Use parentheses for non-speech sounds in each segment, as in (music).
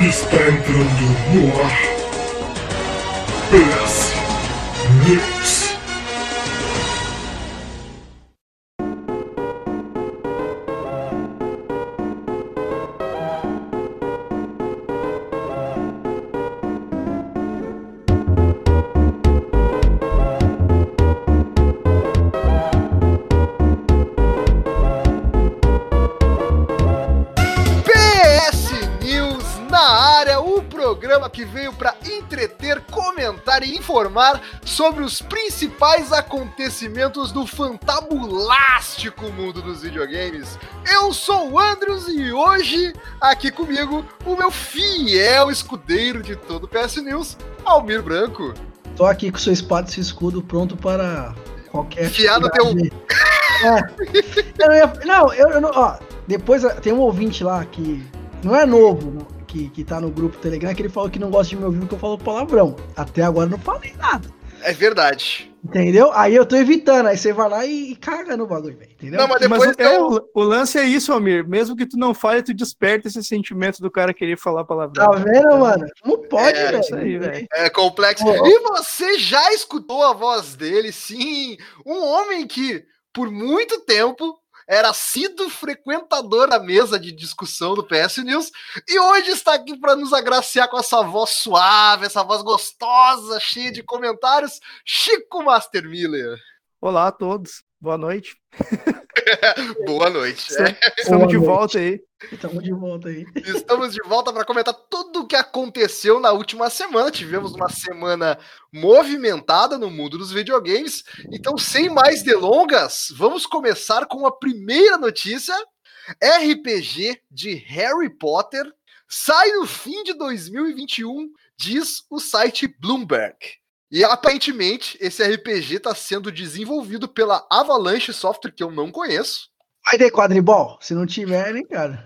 Está entrando no ar. PS News. Informar sobre os principais acontecimentos do fantabulástico mundo dos videogames. Eu sou o Andrews e hoje, aqui comigo, o meu fiel escudeiro de todo o PS News, Almir Branco. Tô aqui com sua espada e seu escudo pronto para qualquer. Enfiar no teu-. É. Eu não, ia- não, eu, eu não. Ó, depois tem um ouvinte lá que não é novo, não, que, que tá no grupo Telegram, que ele falou que não gosta de me ouvir porque eu falo palavrão. Até agora não falei nada. É verdade. Entendeu? Aí eu tô evitando. Aí você vai lá e, e caga no bagulho, velho. Entendeu? Não, mas Mas depois o, é, eu- o, lance é isso, Almir. Mesmo que tu não fale, tu desperta esse sentimento do cara querer falar palavrão. Tá vendo, mano? Não pode, É, velho. isso aí, velho. É complexo. Pô. E você já escutou a voz dele, sim. Um homem que, por muito tempo, era sido frequentador da mesa de discussão do PS News e hoje está aqui para nos agraciar com essa voz suave, essa voz gostosa, cheia de comentários. Chico Master Miller. Olá a todos. Boa noite. (laughs) Boa noite. Estamos, É, estamos de noite. volta aí. Tamo de volta aí. estamos de volta para comentar tudo o que aconteceu na última semana. Tivemos uma semana movimentada no mundo dos videogames. Então, sem mais delongas, vamos começar com a primeira notícia. RPG de Harry Potter sai no fim de 2021, diz o site Bloomberg. E aparentemente esse RPG está sendo desenvolvido pela Avalanche Software, que eu não conheço. Vai ter quadribol? Se não tiver, nem cara.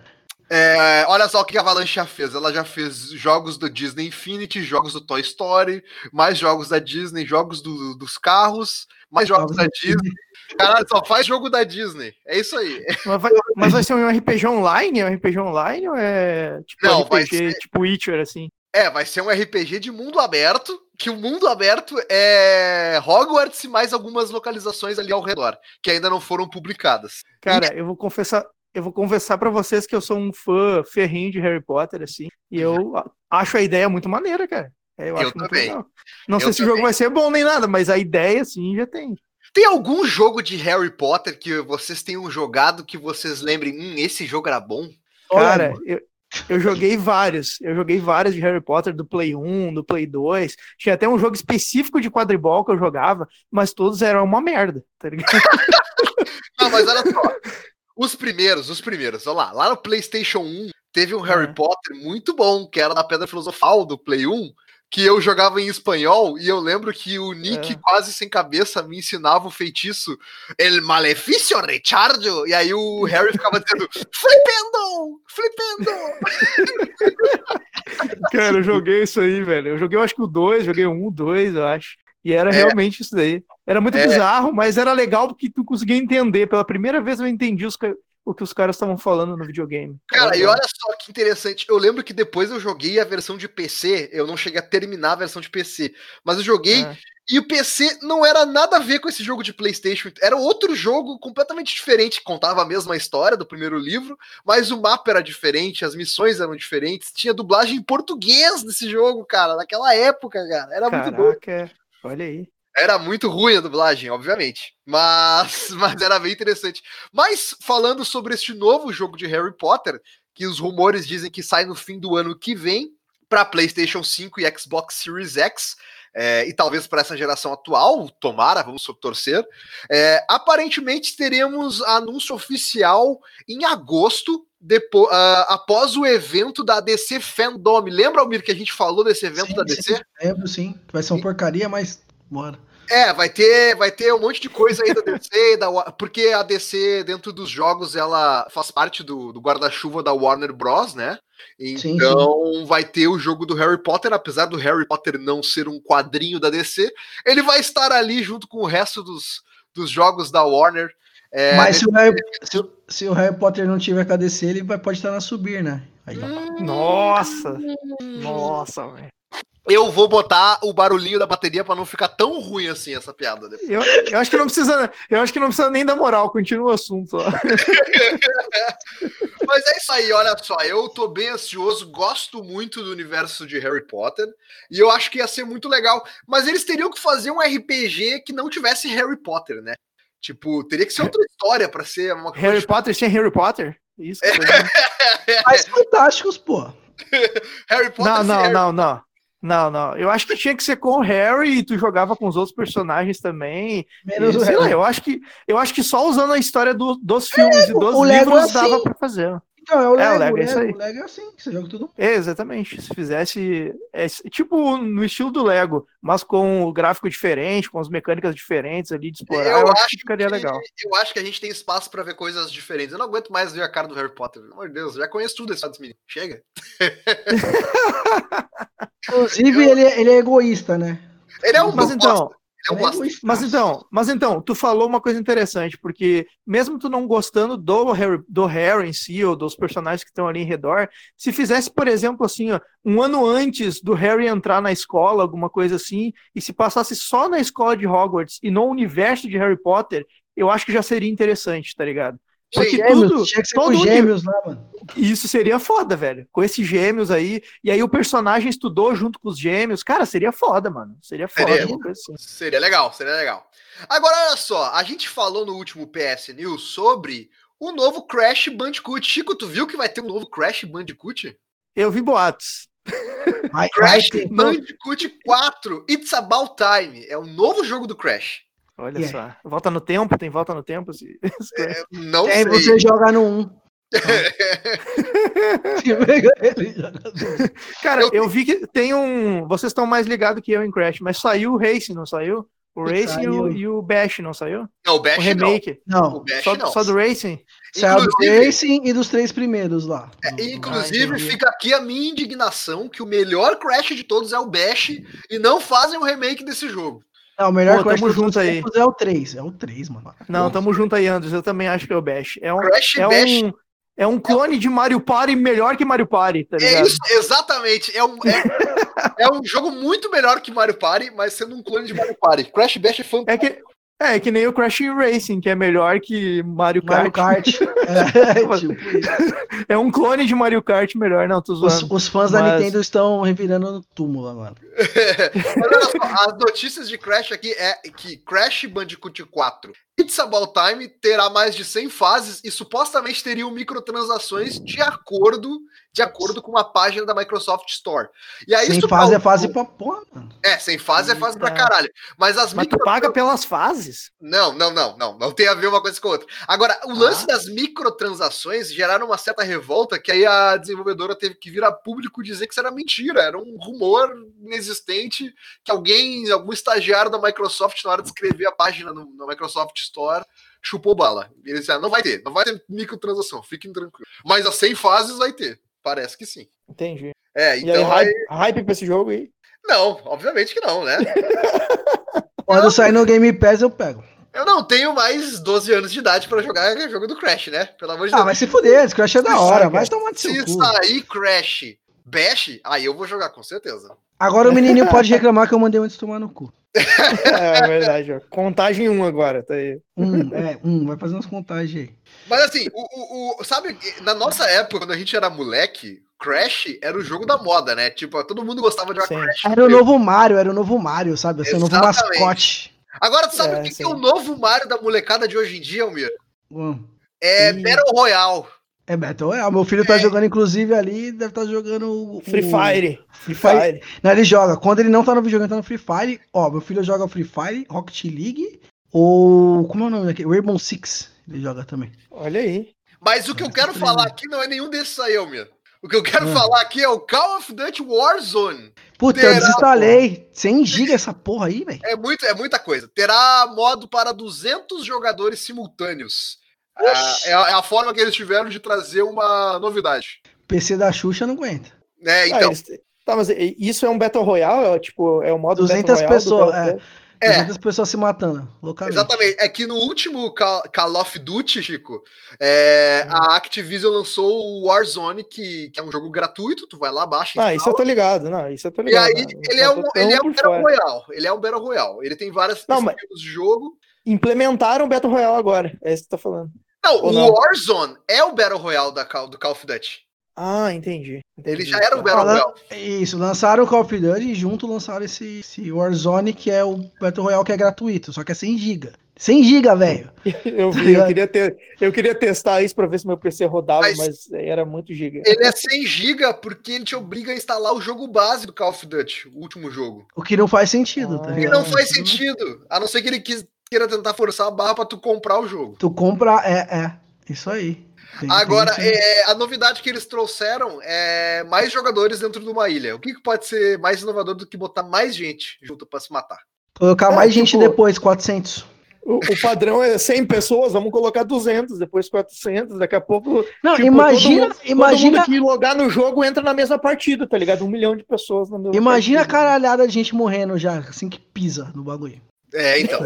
É, olha só o que a Avalanche já fez. Ela já fez jogos do Disney Infinity, jogos do Toy Story, mais jogos da Disney, jogos do- dos carros, mais jogos da Disney. Caralho, só faz jogo da Disney. É isso aí. Mas vai, mas vai ser um RPG online? É um RPG online ou é tipo Não, vai RPG tipo Witcher, assim? É, vai ser um RPG de mundo aberto, que o mundo aberto é Hogwarts e mais algumas localizações ali ao redor, que ainda não foram publicadas. Cara, eu vou confessar, eu vou confessar para vocês que eu sou um fã ferrinho de Harry Potter, assim, e eu a- acho a ideia muito maneira, cara. É, Eu, acho muito também. legal. Não Eu sei se o também. jogo vai ser bom nem nada, mas a ideia, assim, já tem. Tem algum jogo de Harry Potter que vocês tenham jogado que vocês lembrem, hum, esse jogo era bom? Cara, eu, eu joguei vários. Eu joguei vários de Harry Potter, do Play 1, do Play 2. Tinha até um jogo específico de quadribol que eu jogava, mas todos eram uma merda, tá ligado? (laughs) Não, mas olha só. Os primeiros, os primeiros, olha lá. Lá no PlayStation 1 teve um Harry É. Potter muito bom, que era da Pedra Filosofal do Play 1, que eu jogava em espanhol e eu lembro que o Nick, É. quase sem cabeça, me ensinava o feitiço El Maleficio Rechardo. E aí o (laughs) Harry ficava dizendo Flipendo! Flipendo! (laughs) Cara, eu joguei isso aí, velho. Eu joguei, eu acho que o 2, joguei um, o 2, eu acho. E era É. realmente isso daí. Era muito É. bizarro, mas era legal porque tu conseguia entender. Pela primeira vez eu entendi os o que os caras estavam falando no videogame. Cara, e olha só que interessante. Eu lembro que depois eu joguei a versão de PC. Eu não cheguei a terminar a versão de PC. Mas eu joguei É. E o PC não era nada a ver com esse jogo de PlayStation. Era outro jogo completamente diferente. Contava a mesma história do primeiro livro, mas o mapa era diferente, as missões eram diferentes. Tinha dublagem em português desse jogo, cara. Naquela época, cara. Era muito bom. Caraca, é. olha aí. Era muito ruim a dublagem, obviamente. Mas, (laughs) mas era bem interessante. Mas falando sobre este novo jogo de Harry Potter, que os rumores dizem que sai no fim do ano que vem para PlayStation 5 e Xbox Series X. é, e talvez para essa geração atual, tomara, vamos torcer. É, aparentemente teremos anúncio oficial em agosto, depois, após o evento da DC Fandom. Lembra, Almir, que a gente falou desse evento sim, da DC? sim, lembro sim. Vai ser uma porcaria, mas bora. É, vai ter, vai ter um monte de coisa aí da DC, da, porque a DC, dentro dos jogos, ela faz parte do, do guarda-chuva da Warner Bros, né? Sim, Então vai ter o jogo do Harry Potter, apesar do Harry Potter não ser um quadrinho da DC, ele vai estar ali junto com o resto dos, dos jogos da Warner. É, Mas se o, Harry, se, se o Harry Potter não tiver com a DC, ele vai, pode estar na subir, né? Aí. Hum, Nossa! Nossa, velho. Eu vou botar o barulhinho da bateria pra não ficar tão ruim assim essa piada. depois. Eu, eu acho que não precisa. Eu acho que não precisa nem da moral, continua o assunto. ó. (laughs) Mas é isso aí, olha só. Eu tô bem ansioso, gosto muito do universo de Harry Potter. E eu acho que ia ser muito legal. Mas eles teriam que fazer um RPG que não tivesse Harry Potter, né? Tipo, teria que ser outra história pra ser uma coisa. Harry Potter sem Harry Potter? Isso. Mas (laughs) fantásticos, pô. Harry Potter Não, sem não, Harry- não, não. Não, não. Eu acho que tinha que ser com o Harry e tu jogava com os outros personagens também. Menos E, o sei lá, Harry. eu acho que eu acho que só usando a história do- dos filmes e dos livros é dava assim. pra fazer. Então, é o É, o Lego, Lego, o é isso Lego, aí. o Lego é assim, você joga tudo. É, exatamente. Se fizesse é, tipo no estilo do Lego, mas com o gráfico diferente, com as mecânicas diferentes ali de explorar, eu, acho que ficaria que- legal. Eu acho que a gente tem espaço pra ver coisas diferentes. Eu não aguento mais ver a cara do Harry Potter. Pelo amor de Deus, já conheço tudo esse menino. Chega. (laughs) Inclusive, ele, é- ele é egoísta, né? Ele é um Mas então, é um é. Mas então, mas então, tu falou uma coisa interessante, porque mesmo tu não gostando do Harry, do Harry em si, ou dos personagens que estão ali em redor, se fizesse, por exemplo, assim, ó, um ano antes do Harry entrar na escola, alguma coisa assim, e se passasse só na escola de Hogwarts e no universo de Harry Potter, eu acho que já seria interessante, tá ligado? Porque Gêmeos, tudo, tinha que ser todo com gêmeos lá, mano. isso seria foda, velho. Com esses gêmeos aí, e aí o personagem estudou junto com os gêmeos, cara, seria foda, mano. Seria foda, Seria. assim. Seria legal, seria legal. Agora, olha só, a gente falou no último PS News sobre o novo Crash Bandicoot. Chico, tu viu que vai ter um novo Crash Bandicoot? Eu vi boatos. Crash. Bandicoot 4, It's About Time. É o novo jogo do Crash. Olha Yeah. só. Volta no tempo, tem volta no tempo. se- (laughs) Não Aí sei. você joga no 1. ele joga no 1. Cara, Eu- eu vi que tem um. Vocês estão mais ligados que eu em Crash, mas saiu o Racing, não saiu? O Racing e o, e o Bash, não saiu? Não, o O Bash não. remake. O Não, Bash Só, não. só do Racing? saiu do Racing e dos três primeiros lá. É, Do- Inclusive, Ah, fica aqui a minha indignação que o melhor Crash de todos é o Bash e não fazem o remake desse jogo. Não, o melhor Pô, Crash tamo junto aí. é o 3. É o 3, mano. Não, tamo junto aí, Andres. Eu também acho que é o Bash. É um, Crash é Bash um, é um clone de Mario Party melhor que Mario Party, tá É ligado? isso, exatamente. É um, é, (laughs) é um jogo muito melhor que Mario Party, mas sendo um clone de Mario Party. Crash Bash é fantástico. É que, é que nem o Crash Racing, que é melhor que Mario Kart. Mario Kart. (laughs) É, tipo. É um clone de Mario Kart melhor, não, tô Os, zoando. os fãs da Mas- Nintendo estão revirando no túmulo agora. (laughs) As notícias de Crash aqui é que Crash Bandicoot 4 It's About Time terá mais de 100 fases e supostamente teriam microtransações de acordo de acordo com uma página da Microsoft Store. E aí Sem fase é fase pra porra, mano. É, sem fase é fase pra caralho. Mas as Mas tu micro- paga pelas fases? Não, não, não, não. Não tem a ver uma coisa com a outra. Agora, o Ah. lance das microtransações geraram uma certa revolta que aí a desenvolvedora teve que vir a público dizer que isso era mentira, era um rumor inexistente que alguém, algum estagiário da Microsoft, na hora de escrever a página no, no Microsoft Store, chupou bala. Eles disseram, não vai ter, não vai ter microtransação, fiquem tranquilos. Mas as 100 fases vai ter, parece que sim. Entendi. É, E aí, então... hype, hype pra esse jogo aí? Não, obviamente que não, né? (laughs) Quando sair no Game Pass, eu pego. Eu não tenho mais 12 anos de idade pra jogar jogo do Crash, né? Pelo amor de Ah, Deus. vai se fuder, esse Crash é da hora, vai tomar de Se sair Crash Bash, aí eu vou jogar com certeza. Agora o (laughs) menininho pode reclamar que eu mandei antes tomar no cu. (laughs) É verdade, ó. Contagem 1 agora, tá aí. Um, é, um, vai fazer umas contagens aí. Mas assim, o, o, o- sabe, na nossa época, quando a gente era moleque, Crash era o jogo da moda, né? Tipo, todo mundo gostava de jogar Sim. Crash. Era o novo Mario, era o novo Mario, sabe? Assim, o novo mascote. Agora, tu sabe É, o que, que é o novo Mario da molecada de hoje em dia, Almir? Hum. É Ih. Battle Royale. É Battle Royale. Meu filho tá É. jogando, inclusive, ali, deve estar jogando o. Free Fire. Free Fire. Fire. Não, ele joga. Quando ele não tá no videogame, tá no Free Fire. Ó, meu filho joga Free Fire, Rocket League, ou. Como é o nome daquele? Rainbow Six. Ele joga também. Olha aí. Mas o que eu quero falar aqui não é nenhum desses aí, Almir. O que eu quero Ah. falar aqui é o Call of Duty Warzone. Puta, Terá, eu desinstalei. 100 GB essa porra aí, velho. É, muito, é muita coisa. Terá modo para 200 jogadores simultâneos. Ah, é, a, é a forma que eles tiveram de trazer uma novidade. PC da Xuxa não aguenta. É, Ah, então, eles- Tá, mas isso é um Battle Royale? É, tipo, é o modo 200 Battle Royale do pessoas, é. Duty? É. 300 pessoas se matando, loucamente. Exatamente. É que no último Ca- Call of Duty, Chico, é, Hum. a Activision lançou o Warzone, que, que é um jogo gratuito, tu vai lá, baixa. Ah, isso eu tô ligado. Não, isso eu tô E ligado. aí, não. ele é um, ele é um Battle. Royale. Ele é um Battle Royale. Ele tem várias Não, mas- de jogo. Implementaram o Battle Royale agora. É isso que tá falando. Não, Ou o não? Warzone é o Battle Royale da do Call of Duty. Ah, entendi. Ele entendi. já era o Battle Fala- Royale. Isso, lançaram o Call of Duty e junto lançaram esse, esse Warzone, que é o Battle Royale que é gratuito, só que é 100 GB. 100 GB, velho. (laughs) Eu vi, eu queria, ter, eu queria testar isso pra ver se meu PC rodava, Mas- mas, era muito giga. Ele é 100 GB porque ele te obriga a instalar o jogo base do Call of Duty, o último jogo. O que não faz sentido, tá Ah. E ligado? não faz sentido. A não ser que ele quis- queira tentar forçar a barra pra tu comprar o jogo. Tu compra, é, é, isso aí. Tem- Agora, tem- é, a novidade que eles trouxeram é mais jogadores dentro de uma ilha. O que, que pode ser mais inovador do que botar mais gente junto pra se matar? Colocar É, mais gente tipo- depois, 400. O, o padrão é 100 pessoas, vamos colocar 200, depois 400, daqui a pouco. Não, tipo, imagina, todo mundo, todo imagina, mundo que logar no jogo entra na mesma partida, tá ligado? Um milhão de pessoas na mesma imagina a partida. caralhada de gente morrendo já, assim que pisa no bagulho. É, então.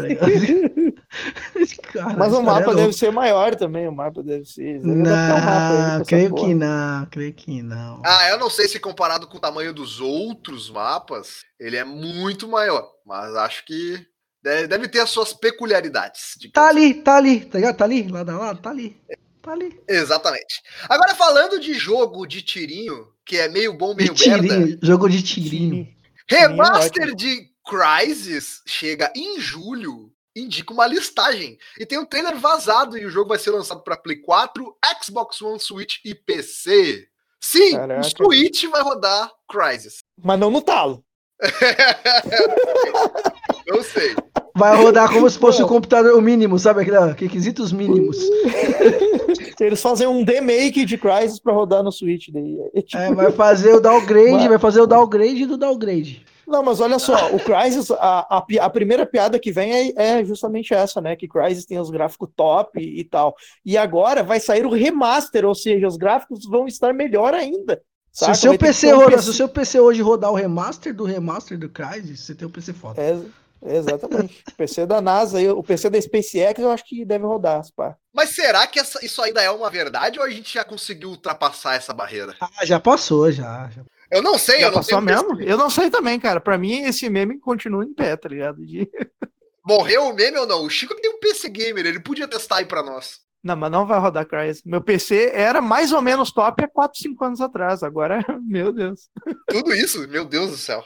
Cara, Mas o isso mapa é deve ser maior também, o mapa deve ser. deve um Não, creio que não, creio que não. Ah, eu não sei se comparado com o tamanho dos outros mapas, ele é muito maior. Mas acho que deve, deve ter as suas peculiaridades. Tá ali, tá ali, tá ligado? Tá ali, lado a lado, tá ali. Tá ali. Exatamente. Agora, falando de jogo de tirinho, que é meio bom, De meio merda. tirinho, jogo de tirinho. Remaster de Crysis chega em julho. Indica uma listagem. E tem um trailer vazado e o jogo vai ser lançado para Play 4, Xbox One, Switch e PC. Sim, Caraca. o Switch vai rodar Crysis. Mas não no talo. (laughs) Não sei. Vai rodar como se fosse o computador o mínimo, sabe aquele requisitos mínimos. (laughs) Eles fazem um demake de Crysis pra rodar no Switch daí. É tipo- É, vai fazer o downgrade, Vai. vai fazer o downgrade do downgrade. Não, mas olha só, o Crysis, a, a, a primeira piada que vem é, é justamente essa, né? Que Crysis tem os gráficos top e, e tal. E agora vai sair o remaster, ou seja, os gráficos vão estar melhor ainda. Se o seu PC um se o seu PC hoje rodar o remaster do remaster do Crysis, você tem um PC foda. É, exatamente. O PC da NASA, o PC da SpaceX, eu acho que deve rodar, pá. Mas será que essa- isso ainda é uma verdade ou a gente já conseguiu ultrapassar essa barreira? Ah, já passou, já. já. Eu não sei, Já eu não passou tenho mesmo? Eu não sei também, cara. Pra mim, esse meme continua em pé, tá ligado? De- Morreu o meme ou não? O Chico tem um PC gamer, ele podia testar aí pra nós. Não, mas não vai rodar Crysis. Meu PC era mais ou menos top há 4, 5 anos atrás. Agora, (laughs) meu Deus. Tudo isso? Meu Deus do céu.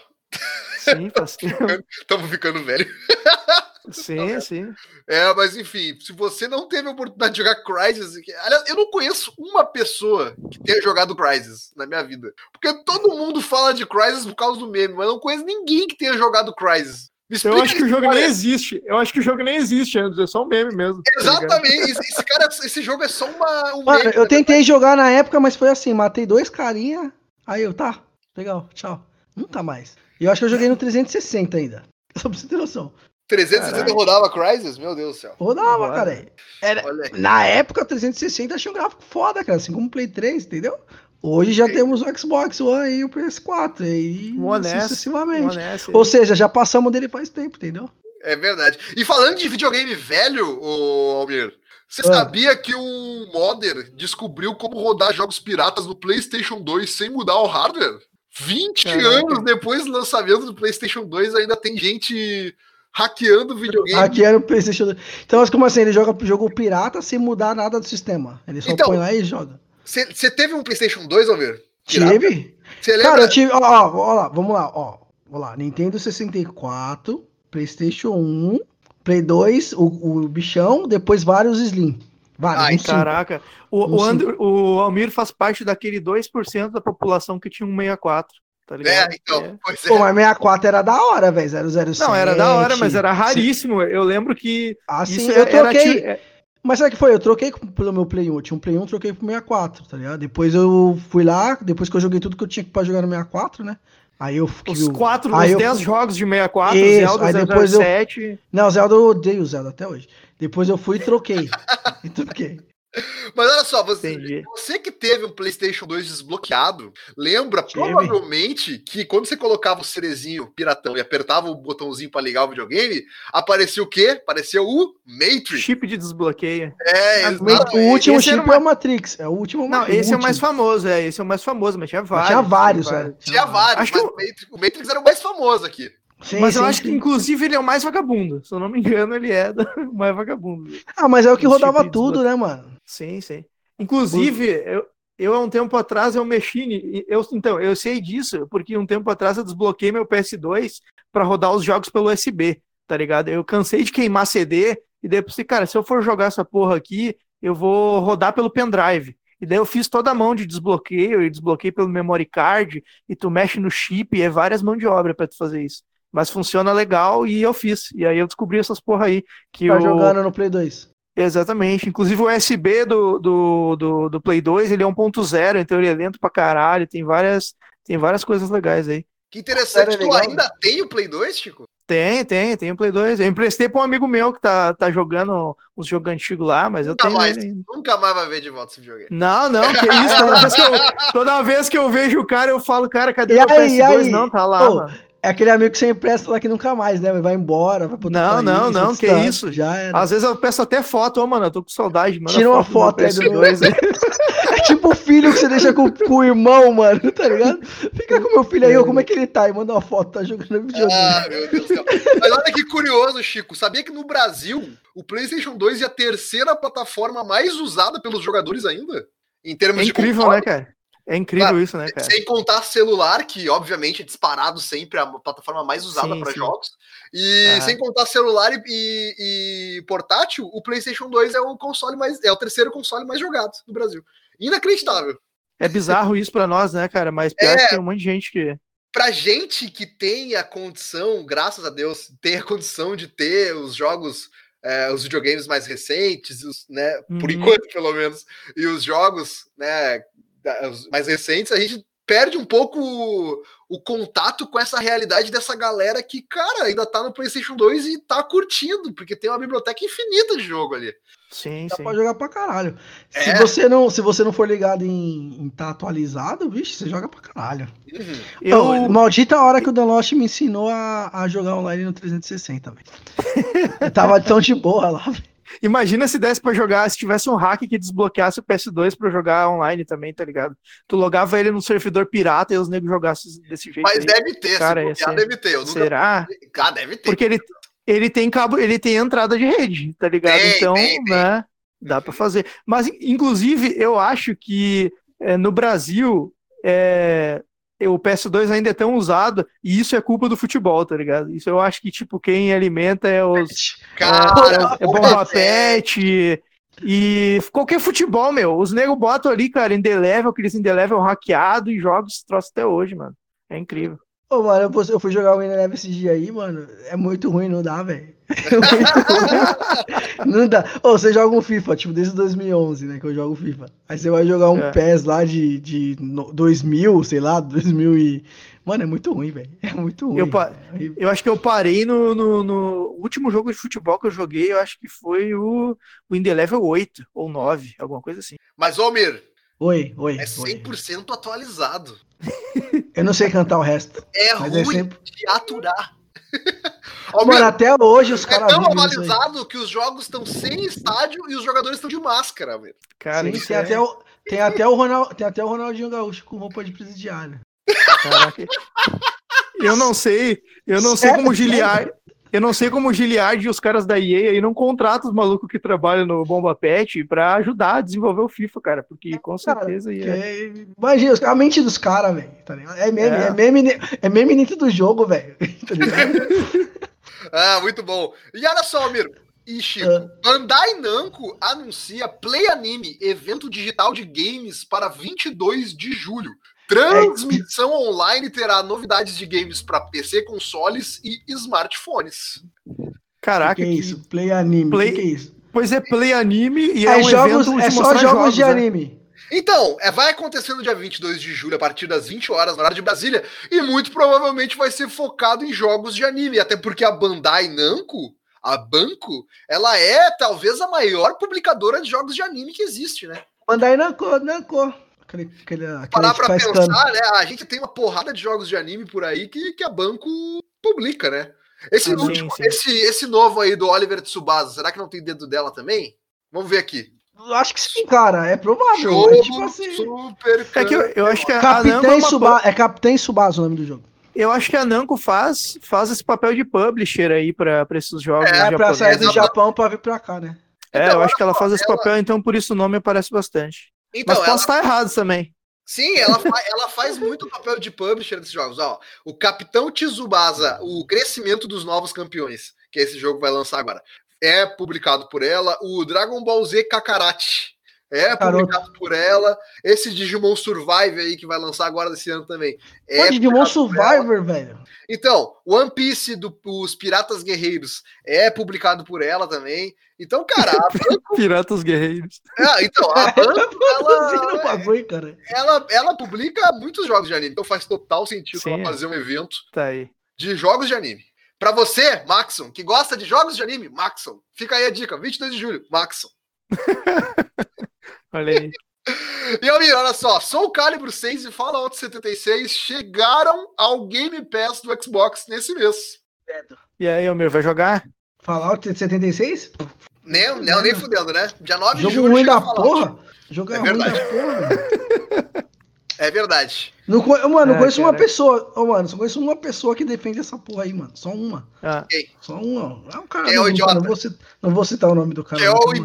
Sim, (laughs) tempo. Estamos ficando velho. (laughs) Sim, (laughs) sim. É, mas enfim, se você não teve a oportunidade de jogar Crysis, aliás, eu não conheço uma pessoa que tenha jogado Crysis na minha vida. Porque todo mundo fala de Crysis por causa do meme, mas eu não conheço ninguém que tenha jogado Crysis. Eu acho que o jogo cara. nem existe. Eu acho que o jogo nem existe, Andrew. É só um meme mesmo. tá? Exatamente, esse, esse cara, esse jogo é só uma, um Mano, meme. eu tentei jogar na época, mas foi assim, matei dois carinha, aí eu, tá, legal, tchau. Nunca mais. E eu acho que eu joguei no 360 ainda. (laughs) Só pra você ter noção. 360 Caralho. rodava Crysis? Meu Deus do céu. Rodava, cara. Era, na época, 360 achei um gráfico foda, cara, assim como o Play 3, entendeu? Hoje já temos o Xbox One e o PS4, e honesto, sucessivamente. Honesto. Ou seja, já passamos dele faz tempo, entendeu? É verdade. E falando de videogame velho, ô Almir, você Ah. sabia que um modder descobriu como rodar jogos piratas no PlayStation 2 sem mudar o hardware? 20 Caraca. anos depois do lançamento do PlayStation 2, ainda tem gente hackeando videogame. Hackearam o PlayStation 2. Então, mas como assim? Ele joga jogo pirata sem mudar nada do sistema. Ele só Então, põe lá e joga. Você teve um PlayStation 2, Almir? Tive? Você lembra? Cara, eu tive. Ó, ó, ó lá, vamos lá, ó. Vamos lá. Nintendo 64, PlayStation 1, Play 2, o, o bichão, depois vários Slim. Vários. Ai. Caraca. O, o, Andrew- o Almir faz parte daquele 2% da população que tinha um 64. Tá É, ligado? então, É. pois é. Pô, mas 64 era da hora, velho. 007. Não, era da hora, mas era raríssimo. Eu lembro que Assim, isso eu era troquei. é- Mas sabe o que foi? Eu troquei pelo meu Play 1. Eu tinha um Play 1, troquei pro 64, tá ligado? Depois eu fui lá, depois que eu joguei tudo que eu tinha pra jogar no 64, né? Aí eu fiquei. os quatro, aí os eu- 10 jogos de 64, Isso, Zelda aí depois eu- 007. Não, Zelda eu odeio o Zelda até hoje. Depois eu fui e troquei. (laughs) e troquei. (laughs) Mas olha só, você, Entendi. você que teve um PlayStation 2 desbloqueado, lembra Tive. provavelmente que quando você colocava o cerezinho piratão e apertava o botãozinho para ligar o videogame, aparecia o quê? Aparecia o Matrix. Chip de desbloqueio. É, Ah, exatamente. O último Esse chip uma- é o Matrix. É o último Não, esse é o mais último. famoso, é. Esse é o mais famoso, mas tinha Mas vários. Tinha vários, é. Tinha vários, Acho que mas o Matrix, o Matrix era o mais famoso aqui. Sim, Mas eu sim, acho que, sim. inclusive, ele é o mais vagabundo. Se eu não me engano, ele é do- (laughs) o mais vagabundo. Ah, mas é o que Esse rodava tudo, né, mano? Sim, sim. Inclusive, eu, eu há um tempo atrás eu mexi. Eu, então, eu sei disso, porque um tempo atrás eu desbloqueei meu PS2 para rodar os jogos pelo USB, tá ligado? Eu cansei de queimar CD e daí eu pensei, cara, se eu for jogar essa porra aqui, eu vou rodar pelo pendrive. E daí eu fiz toda a mão de desbloqueio e desbloqueei pelo memory card e tu mexe no chip e é várias mãos de obra para tu fazer isso. Mas funciona legal e eu fiz. E aí eu descobri essas porra aí. Que Tá o... jogando no Play 2. Exatamente. Inclusive o USB do, do, do, do Play 2, ele é 1.0, então ele é lento pra caralho, tem várias, tem várias coisas legais aí. Que interessante, tu legal, ainda tem o Play 2, Chico? Tem, tem, tem o Play 2. Eu emprestei pra um amigo meu que tá, tá jogando uns jogos antigos lá, mas eu Nunca tenho mais. Nunca mais vai ver de volta esse videogame. Não, não, que isso. Toda vez que, eu, toda vez que eu vejo o cara, eu falo, cara, cadê E e PS2? aí? Não, tá lá, mano. É aquele amigo que você empresta lá que nunca mais, né? Vai embora, vai pro Não, país, não, não, que estado, isso. Já era. Às vezes eu peço até foto, ô, mano, eu tô com saudade, mano. Tira uma foto aí do PS2. aí. (laughs) É tipo o filho que você deixa com, com o irmão, mano, tá ligado? Fica com meu filho aí, ó, como é que ele tá? E manda uma foto, tá jogando videogame. Ah, meu Deus do céu. Mas olha que curioso, Chico. Sabia que no Brasil o PlayStation 2 é a terceira plataforma mais usada pelos jogadores ainda? Em termos É de incrível, né, cara? É incrível Claro, isso, né, cara? Sem contar celular, que obviamente é disparado sempre a plataforma mais usada para jogos. E Ah. sem contar celular e, e- e portátil, o PlayStation 2 é o console mais é o terceiro console mais jogado no Brasil. Inacreditável. É bizarro isso pra nós, né, cara? Mas pior É. que tem um monte de gente que. Pra gente que tem a condição, graças a Deus, tem a condição de ter os jogos, é, os videogames mais recentes, os, né, por Uhum. enquanto, pelo menos, e os jogos, né, mais recentes, a gente perde um pouco o, o contato com essa realidade dessa galera que, cara, ainda tá no PlayStation 2 e tá curtindo, porque tem uma biblioteca infinita de jogo ali. Sim, Dá sim. pra jogar pra caralho. Se É. você não, se você não for ligado em estar tá atualizado, vixe, você joga pra caralho. Uhum. Eu, Ô, maldita hora que o Deloche me ensinou a, a jogar online no 360, velho. Eu tava tão de boa lá, velho. Imagina se desse pra jogar, se tivesse um hack que desbloqueasse o PS2 pra jogar online também, tá ligado? Tu logava ele no servidor pirata e os negros jogassem desse jeito. Mas aí. deve ter, Cara, se ser- deve ter. Nunca... Será? Ah, deve ter. Porque ele, ele tem cabo, ele tem entrada de rede, tá ligado? Tem, então, tem, tem. né? Dá pra fazer. Mas, inclusive, eu acho que é, no Brasil é, o PS2 ainda é tão usado e isso é culpa do futebol, tá ligado? Isso eu acho que, tipo, quem alimenta é os. Cara, é, é bomba pet e qualquer futebol, meu. Os negros botam ali, cara, em level, aqueles em level hackeado e jogam esse troço até hoje, mano. É incrível. Ô, mano, eu, fui- eu fui jogar o Winner esse dia aí, mano. É muito ruim, não dá, velho. É muito ruim. (laughs) Não dá. Ô, você joga um FIFA, tipo, desde 2011, né, que eu jogo FIFA. Aí você vai jogar um É. PES lá de, de no- 2000, sei lá, 2000 e... Mano, é muito ruim, velho. É muito ruim. Eu pa- É. Eu acho que eu parei no, no, no último jogo de futebol que eu joguei, eu acho que foi o, o Level 8 ou 9, alguma coisa assim. Mas, Almir, Oi, oi, é oi. 100% atualizado. Eu não sei cantar o resto. É é ruim sempre- de aturar. (laughs) Mano, Almir, até hoje os é caras tão isso aí. atualizado que os jogos estão sem estádio e os jogadores estão de máscara, Almir. Cara, Sim, tem, é- até o, tem, até o Ronald, tem até o Ronaldinho Gaúcho com roupa de presidiário. Caraca. Eu não sei, eu não sei Sério? como o Giliard, eu não sei como o Giliard e os caras da EA aí não contratam os malucos que trabalham no Bomba Pet pra ajudar a desenvolver o FIFA, cara, porque com Cara, certeza ia. Que- Imagina, os- a mente dos caras, velho. Tá ligado? é meme, É. é. meme, é meme dentro do jogo, velho. (laughs) Tá? (laughs) Ah, muito bom. E olha só, Almir. E Chico, Ah. Bandai Namco anuncia Play Anime, evento digital de games para 22 de julho. Transmissão online terá novidades de games para PC, consoles e smartphones. Caraca, que, que é que- isso? Play anime. Play- Que que é isso? pois é Play Anime e é, É, um jogos, evento é de só mostrar jogos, de né? anime. Então, é, vai acontecer no dia 22 de julho, a partir das 20 horas, na hora de Brasília, e muito provavelmente vai ser focado em jogos de anime, até porque a Bandai Namco a Banco, ela é talvez a maior publicadora de jogos de anime que existe, né? Bandai Namco, Namco. Aquele, aquele, aquele Parar pra pensar, né? A gente tem uma porrada de jogos de anime por aí que, que a Banco publica, né? Esse, Ah, sim, último, sim. Esse, esse novo aí do Oliver Tsubasa, será que não tem dedo dela também? Vamos ver aqui. Acho que sim, cara. É provável. Jogo É tipo assim. super. É que eu, eu acho que é, Capitão uma Suba... É Capitão Subasa o nome do jogo. Eu acho que a Namco faz, faz esse papel de publisher aí pra pra esses jogos É, É, pra japoneses. sair do. Japão pra vir pra cá, né? É, Então, eu acho que ela faz esse ela- papel, então por isso o nome aparece bastante. Então, Mas ela, posso estar errado também. sim, ela, fa- ela faz muito o papel de publisher desses jogos. Ó, o Capitão Tsubasa, o crescimento dos novos campeões, que esse jogo vai lançar agora, é publicado por ela. O Dragon Ball Z Kakarate é Garoto. publicado por ela. Esse Digimon Survive aí que vai lançar agora desse ano também. É Pô, Digimon. Survivor, velho. Então, One Piece dos Piratas Guerreiros é publicado por ela também. Então, cara, a (laughs) Banco, Piratas Guerreiros. é, então, a (laughs) Banco, ela, bagulho, cara. ela, ela publica muitos jogos de anime. Então faz total sentido Sim. ela fazer um evento Tá aí. de jogos de anime. Pra você, Maxon, que gosta de jogos de anime, Maxon, fica aí a dica, 22 de julho, Maxon. (laughs) Olha aí. E Almir, olha só, Soul Calibur 6 e Fallout 76 chegaram ao Game Pass do Xbox nesse mês. E aí, Almir, vai jogar? Fallout 76? Nem, não, nem fudendo, né? Dia 9 de Jogo julho ruim da porra. Jogo É ruim da verdade. porra. (laughs) É verdade. Não, mano, eu É, conheço uma cara. pessoa. Ô, mano, só conheço uma pessoa que defende essa porra aí, mano. Só uma. Ah, Só uma. É um cara. É o não, idiota? Não vou, citar, não vou citar o nome do cara. Que é não, o cara.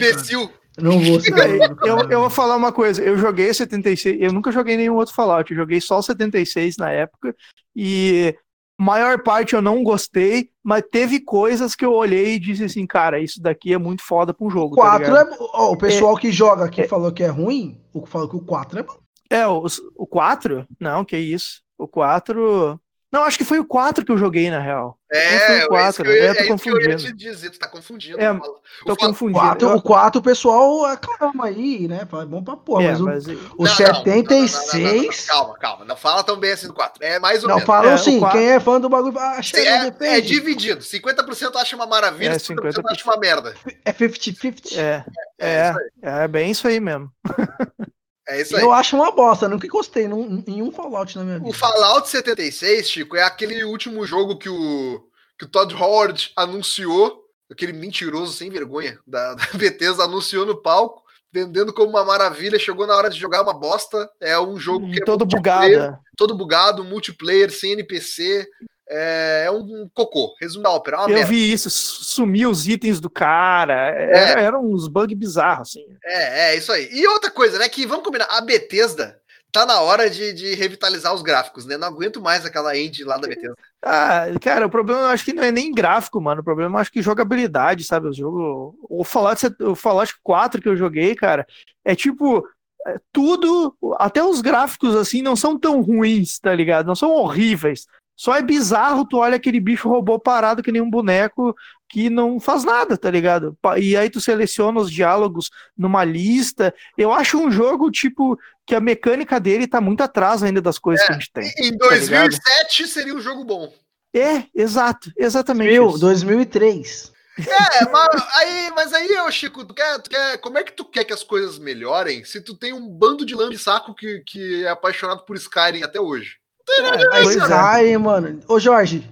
Não vou cara. eu, eu vou falar uma coisa. Eu joguei 76. Eu nunca joguei nenhum outro Fallout. Eu joguei só o 76 na época. E maior parte eu não gostei. Mas teve coisas que eu olhei e disse assim, cara, isso daqui é muito foda pra um jogo. tá 4 ligado? é. ó, o pessoal que joga aqui falou que é ruim. O falou que o 4 é bom. É, o, o 4? Não, que isso. O 4. Não, acho que foi o 4 que eu joguei, na real. Não foi É, o é isso quatro, que eu, é, tô é que eu ia confundindo. te dizer, tu tá confundindo. É, Tô confundindo. 4, Eu- o 4 o pessoal acalma aí, né? Fala, É bom pra porra. é, mas o, mas- o Não, não, não, não, não, não, não, 76. Calma, calma. Não fala tão bem assim do 4. É mais ou Não, menos. falam É, o sim. quatro- Quem é fã do bagulho acha Sim, que não é, é dividido. 50% acha uma maravilha, É, 50% 50%. acha uma merda. É 50-50. É, É, é, isso aí. é bem isso aí mesmo. É isso aí. Eu acho uma bosta, nunca gostei num, em um Fallout na minha vida. O Fallout 76, Chico, é aquele último jogo que o, que o Todd Howard anunciou, aquele mentiroso sem vergonha da, (laughs) da Bethesda, anunciou no palco, vendendo como uma maravilha, chegou na hora de jogar uma bosta. É um jogo que é todo bugado. todo bugado, multiplayer, sem NPC. É, é um cocô. Resumo da ópera. é uma Eu merda. vi isso, sumiu os itens do cara. Era, eram uns bugs bizarros, assim. É, é isso aí. E outra coisa, né? Que vamos combinar, a Bethesda tá na hora de, de revitalizar os gráficos, né? Não aguento mais aquela engine lá da Bethesda. Ah, cara, o problema eu acho que não é nem gráfico, mano. O problema eu acho que jogabilidade, sabe? O jogo. O Fallout, o Fallout 4 que eu joguei, cara, é tipo. é Tudo, até os gráficos assim, não são tão ruins, tá ligado? Não são horríveis. Só é bizarro, tu olha aquele bicho robô parado que nem um boneco que não faz nada, tá ligado? E aí tu seleciona os diálogos numa lista. Eu acho um jogo, tipo, que a mecânica dele tá muito atrás ainda das coisas que a gente tem. Em Tá ligado? 2007 seria um jogo bom. É, exato, exatamente. Mil, isso. 2003. É, mas aí, mas aí, ô Chico, tu quer, tu quer, como é que tu quer que as coisas melhorem se tu tem um bando de lambe-saco que, que é apaixonado por Skyrim até hoje? É, pois é. Skyrim, mano. Ô, Jorge,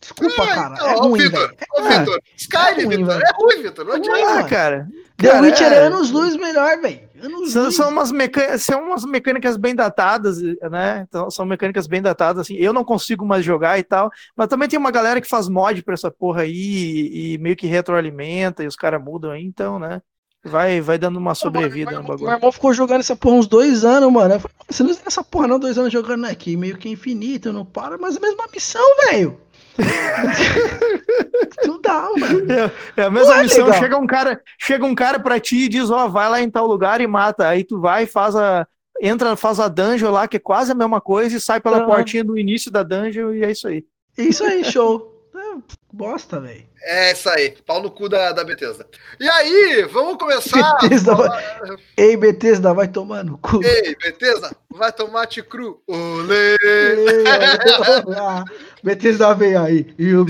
desculpa, cara. então, é ruim, Vitor, velho. ô, É. Vitor, Skyrim, É ruim, Vitor, é ruim, Vitor, não É adianta. cara. The Cara, Witcher é é- anos luz melhor, velho. Anos São, luz. são umas meca- são umas mecânicas bem datadas, né? Então, são mecânicas bem datadas, assim. Eu não consigo mais jogar e tal, mas também tem uma galera que faz mod pra essa porra aí e, e meio que retroalimenta e os caras mudam aí, então, né? Vai, vai dando uma sobrevida no Meu bagulho. irmão ficou jogando essa porra uns dois anos, mano. Eu falei, você não usa essa porra não, dois anos jogando aqui, meio que infinito, não para, mas a mesma missão, velho. (laughs) não dá, mano. É a mesma Não é missão, legal. chega um cara, chega um cara pra ti e diz, ó, vai lá em tal lugar e mata. Aí tu vai, faz a entra, faz a dungeon lá, que é quase a mesma coisa e sai pela Aham. portinha do início da dungeon e é isso aí. Isso aí, show. É, bosta, velho. É isso aí, pau no cu da, da Bethesda. E aí, vamos começar. (laughs) Bethesda vai... Ei, Bethesda, vai tomar no cu. Ei, Bethesda, vai tomate cru. Olê! (laughs) Bethesda vem aí. E o.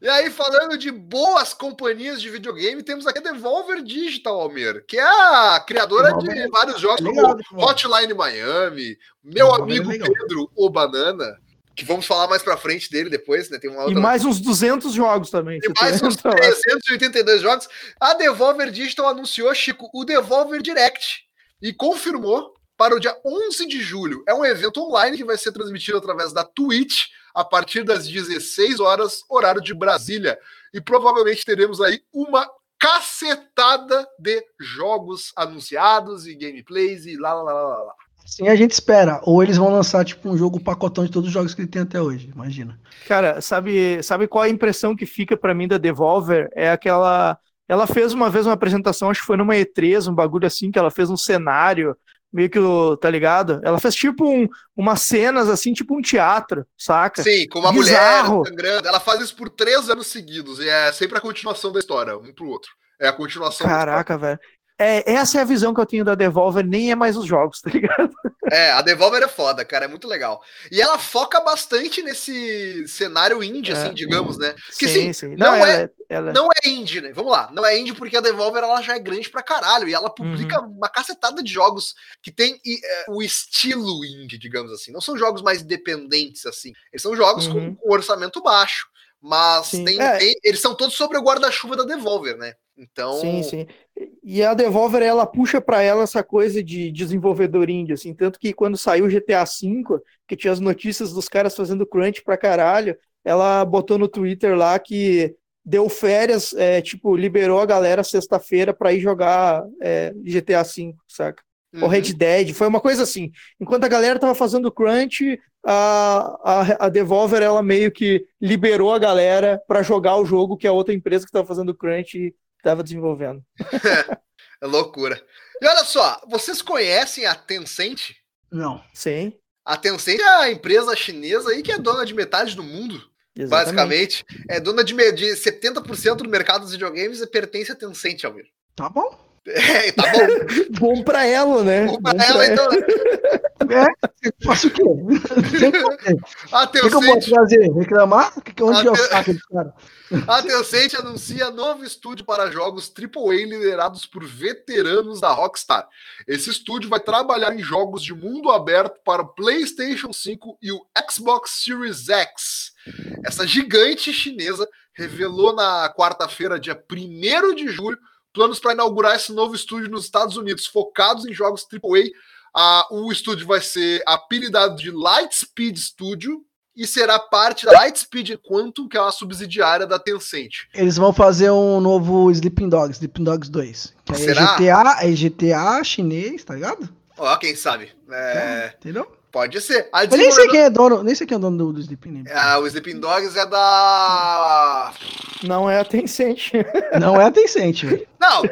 E aí, falando de boas companhias de videogame, temos aqui a Devolver Digital, Almir, que é a criadora Devolver de é vários jogos legal, como Hotline Miami, meu Devolver é amigo. Pedro O Banana, que vamos falar mais pra frente dele depois, né? Tem uma E outra mais uns 200 jogos também. e mais uns 382 jogos. A Devolver Digital anunciou, Chico, o Devolver Direct e confirmou para o dia 11 de julho. É um evento online que vai ser transmitido através da Twitch a partir das 16 horas, horário de Brasília. E provavelmente teremos aí uma cacetada de jogos anunciados e gameplays e lá, lá, lá, lá, lá. Assim a gente espera. Ou eles vão lançar, tipo, um jogo pacotão de todos os jogos que ele tem até hoje. Imagina. Cara, sabe, sabe qual a impressão que fica pra mim da Devolver? É aquela. Ela fez uma vez uma apresentação, acho que foi numa E3, um bagulho assim, que ela fez um cenário, meio que, tá ligado? Ela fez tipo um, umas cenas assim, tipo um teatro, saca? Sim, com uma Bizarro. mulher sangrando. Ela faz isso por três anos seguidos e é sempre a continuação da história, um pro outro. É a continuação. Caraca, velho. É, essa é a visão que eu tenho da Devolver, nem é mais os jogos, tá ligado? É, a Devolver é foda, cara, é muito legal. E ela foca bastante nesse cenário indie, É. assim, digamos, né? Que sim, sim. não ela, é- ela- não é indie, né? Vamos lá, não é indie porque a Devolver ela já é grande pra caralho e ela publica uma cacetada de jogos que tem é, o estilo indie, digamos assim. Não são jogos mais independentes, assim. Eles são jogos com, Uhum. com orçamento baixo, mas Sim, tem- é. tem- eles são todos sobre o guarda-chuva da Devolver, né? Então, Sim, sim. E a Devolver, ela puxa pra ela essa coisa de desenvolvedor indie, assim, tanto que quando saiu o GTA V, que tinha as notícias dos caras fazendo crunch pra caralho, ela botou no Twitter lá que deu férias, é, tipo, liberou a galera sexta-feira pra ir jogar é, GTA V, saca? uhum. Ou Red Dead, foi uma coisa assim. Enquanto a galera tava fazendo crunch, a, a, a Devolver, ela meio que liberou a galera pra jogar o jogo que a outra empresa que tava fazendo crunch tava desenvolvendo. (laughs) é loucura. E olha só, vocês conhecem a Tencent? Não. Sim, A Tencent é a empresa chinesa aí que é dona de metade do mundo, exatamente. basicamente. É dona de, de 70% do mercado dos videogames e pertence a Tencent, Almir. Tá bom. É, tá bom. (laughs) Bom pra ela, né? Bom pra Bom pra ela, então. É, faço o quê? Tem que fazer. A (laughs) O que, eu posso fazer? Reclamar? Que, que, onde Ah, eu tem- saco esse cara? (laughs) a Tencent anuncia novo estúdio para jogos AAA liderados por veteranos da Rockstar. Esse estúdio vai trabalhar em jogos de mundo aberto para o PlayStation 5 e o Xbox Series X. Essa gigante chinesa revelou na quarta-feira, dia 1 de julho, planos para inaugurar esse novo estúdio nos Estados Unidos, focados em jogos AAA. Ah, o estúdio vai ser apelidado de Lightspeed Studio e será parte da Lightspeed Quantum, que é uma subsidiária da Tencent. Eles vão fazer um novo Sleeping Dogs, Sleeping Dogs 2. Que é Será? GTA, é GTA chinês, tá ligado? Ó, quem sabe? É, Entendeu? Pode ser. A Eu nem sei desenvolvedora- quem é dono, nem sei quem é dono do, do Sleeping Dogs. Ah, o Sleeping Dogs é da. Não é a Tencent. (laughs) Não é a Tencent, velho. Não,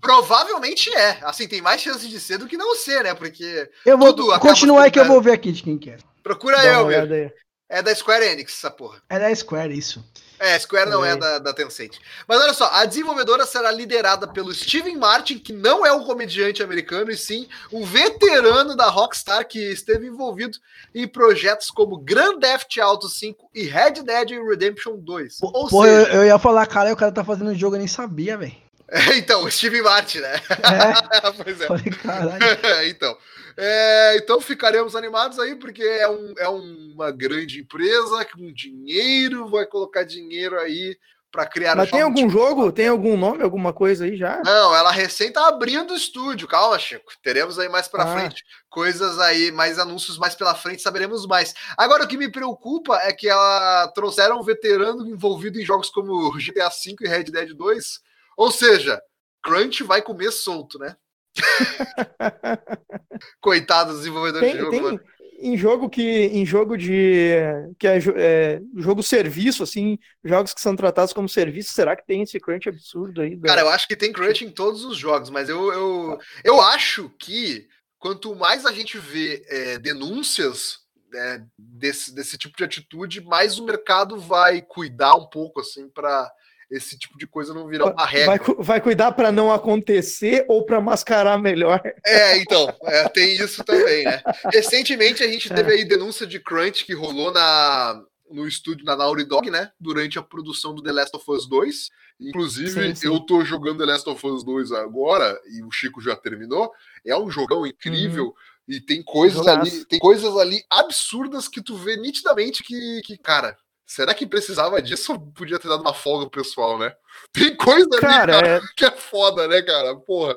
provavelmente é. Assim, tem mais chances de ser do que não ser, né? Porque. Eu vou continuar que eu vou ver aqui de quem que é. Procura Dá eu, meu. É da Square Enix, essa porra. É da Square, isso. É, Square não é, É. da, da Tencent. Mas olha só, a desenvolvedora será liderada pelo Steven Martin, que não é um comediante americano, e sim um veterano da Rockstar que esteve envolvido em projetos como Grand Theft Auto 5 e Red Dead Redemption 2. Ou Pô, eu, seja, eu ia falar, cara, o cara tá fazendo um jogo, eu nem sabia, velho. (laughs) então, o Steven Martin, né? É, (laughs) pois é. falei, caralho. (laughs) então, é, então ficaremos animados aí, porque é, um, é uma grande empresa com dinheiro, vai colocar dinheiro aí para criar Mas tem algum jogo? Tem algum nome, alguma coisa aí já? Não, ela recém tá abrindo o estúdio. Calma, Chico. Teremos aí mais pra Ah. frente coisas aí, mais anúncios mais pela frente, saberemos mais. Agora, o que me preocupa é que ela trouxeram um veterano envolvido em jogos como GTA V e Red Dead 2. Ou seja, Crunch vai comer solto, né? Coitado dos desenvolvedores Tem, de jogo, tem em jogo que em jogo de que é, é, jogo serviço assim, jogos que são tratados como serviço, será que tem esse crunch absurdo aí? Cara, eu acho que tem crunch em todos os jogos, mas eu, eu, eu acho que quanto mais a gente vê é, denúncias né, desse, desse tipo de atitude, mais o mercado vai cuidar um pouco, assim, para esse tipo de coisa não virar uma regra. vai, vai cuidar para não acontecer ou para mascarar melhor? É, então, é, tem isso também, né? Recentemente a gente É. teve aí denúncia de crunch que rolou na, no estúdio na Naughty Dog, né? Durante a produção do The Last of Us 2. Inclusive, Sim, sim. eu tô jogando The Last of Us 2 agora, e o Chico já terminou. É um jogão incrível. E tem coisas Jogaço. ali, tem coisas ali absurdas que tu vê nitidamente que, que, cara, será que precisava disso ou podia ter dado uma folga pro pessoal, né? (laughs) Tem coisa ali, Cara, cara, é, que é foda, né, cara? Porra.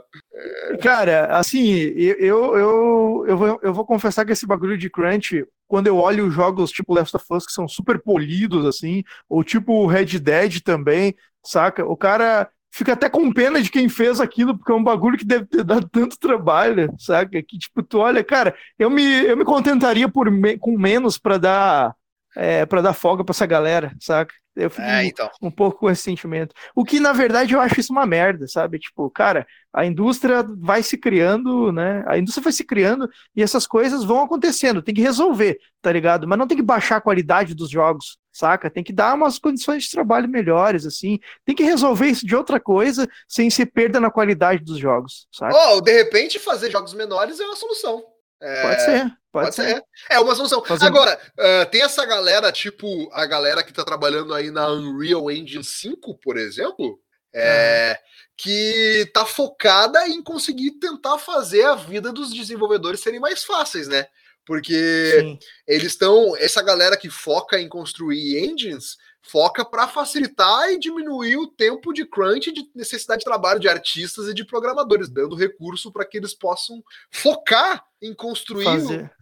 Cara, assim, eu, eu, eu, vou, eu vou confessar que esse bagulho de crunch, quando eu olho jogos tipo Last of Us que são super polidos, assim, ou tipo Red Dead também, saca? O cara fica até com pena de quem fez aquilo, porque é um bagulho que deve ter dado tanto trabalho, saca? Que tipo, tu olha, cara, eu me, eu me contentaria por me- com menos pra dar, é, para dar folga pra essa galera, saca? Eu fico É, então. um pouco com esse sentimento. O que, na verdade, eu acho isso uma merda, sabe? Tipo, cara, a indústria vai se criando, né? A indústria vai se criando e essas coisas vão acontecendo. Tem que resolver, tá ligado? Mas não tem que baixar a qualidade dos jogos, saca? Tem que dar umas condições de trabalho melhores, assim. Tem que resolver isso de outra coisa sem ser perda na qualidade dos jogos, saca? Ou, de repente, fazer jogos menores é uma solução. É, Pode ser, pode, Pode ser. ser. É uma solução. Fazer- Agora, ah, tem essa galera, tipo, a galera que tá trabalhando aí na Unreal Engine 5, por exemplo, é, que tá focada em conseguir tentar fazer a vida dos desenvolvedores serem mais fáceis, né? Porque Sim. eles estão. Essa galera que foca em construir engines foca para facilitar e diminuir o tempo de crunch de necessidade de trabalho de artistas e de programadores, dando recurso para que eles possam focar em construir,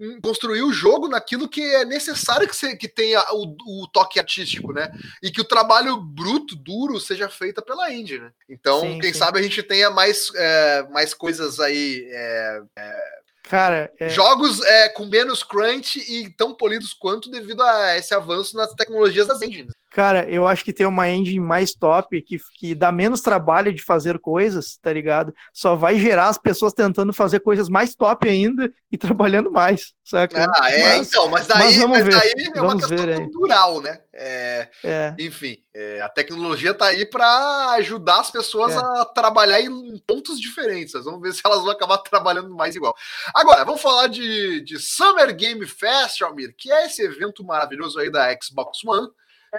em construir o jogo naquilo que é necessário que, se- que tenha o, o toque artístico, né? E que o trabalho bruto, duro, seja feito pela engine. né? Então, Sim, quem sim. sabe a gente tenha mais, é, mais coisas aí. é, Cara, é, Jogos é, com menos crunch e tão polidos quanto devido a esse avanço nas tecnologias das engines. Cara, eu acho que ter uma engine mais top, que, que dá menos trabalho de fazer coisas, tá ligado? Só vai gerar as pessoas tentando fazer coisas mais top ainda e (laughs) trabalhando mais, saca? Ah, é, Mas- então, mas mas daí, vamos mas ver, daí é uma vamos questão ver cultural, né? É, É, enfim, é, a tecnologia tá aí para ajudar as pessoas É. a trabalhar em pontos diferentes. Vamos ver se elas vão acabar (laughs) trabalhando mais igual. Agora, vamos falar de, de Summer Game Fest, Almir, que é esse evento maravilhoso aí da Xbox One.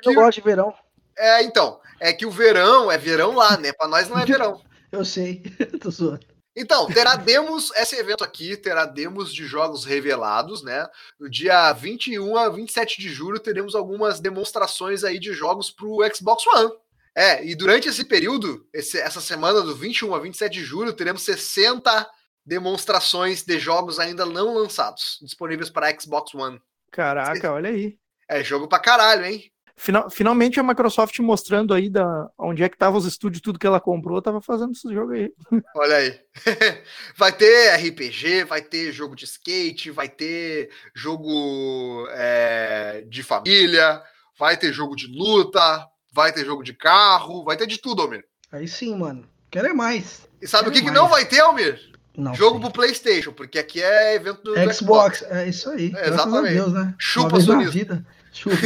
Eu gosto de verão. É, então, é que o verão é verão lá, né? Para nós não é (laughs) verão. Eu sei. (laughs) Tô zoando. Então, terá demos, (laughs) esse evento aqui terá demos de jogos revelados, né? No dia 21 a 27 de julho teremos algumas demonstrações aí de jogos para o Xbox One. É, e durante esse período, esse- essa semana do 21 a 27 de julho, teremos 60 demonstrações de jogos ainda não lançados, disponíveis para Xbox One. caraca, olha aí. É jogo pra caralho, hein? Final- finalmente a Microsoft mostrando aí da, onde é que tava os estúdios, tudo que ela comprou, tava fazendo esse jogo aí. (laughs) Olha aí. (laughs) vai ter RPG, vai ter jogo de skate, vai ter jogo é, de família, vai ter jogo de luta, vai ter jogo de carro, vai ter de tudo, Almir. Aí sim, mano. Quero é mais. E sabe o que, Quero que não vai ter, Almir? Não jogo sei. pro PlayStation, porque aqui é evento do, do Xbox. É isso aí. É, exatamente. Deus, né? Chupa, Uma vez na sonista.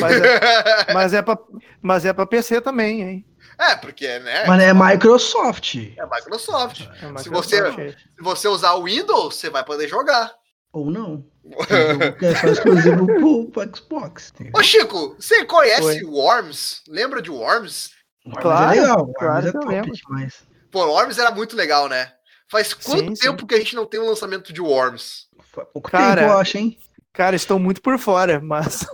Mas é, (laughs) mas é, pra, mas é pra PC também, hein? é, porque, né? Mas é Microsoft. É Microsoft. É Se Microsoft. você- Se você usar o Windows, você vai poder jogar. Ou não. (laughs) É só exclusivo pro, pro Xbox. Ô, Chico, você conhece Oi. Worms? Lembra de Worms? O Arms Claro, é legal. O claro é top lembro. demais. Pô, Worms era muito legal, né? Faz quanto Sim, sim. tempo que a gente não tem um lançamento de Worms? Pouco Cara, tempo, eu acho, hein? Cara, estou muito por fora, mas,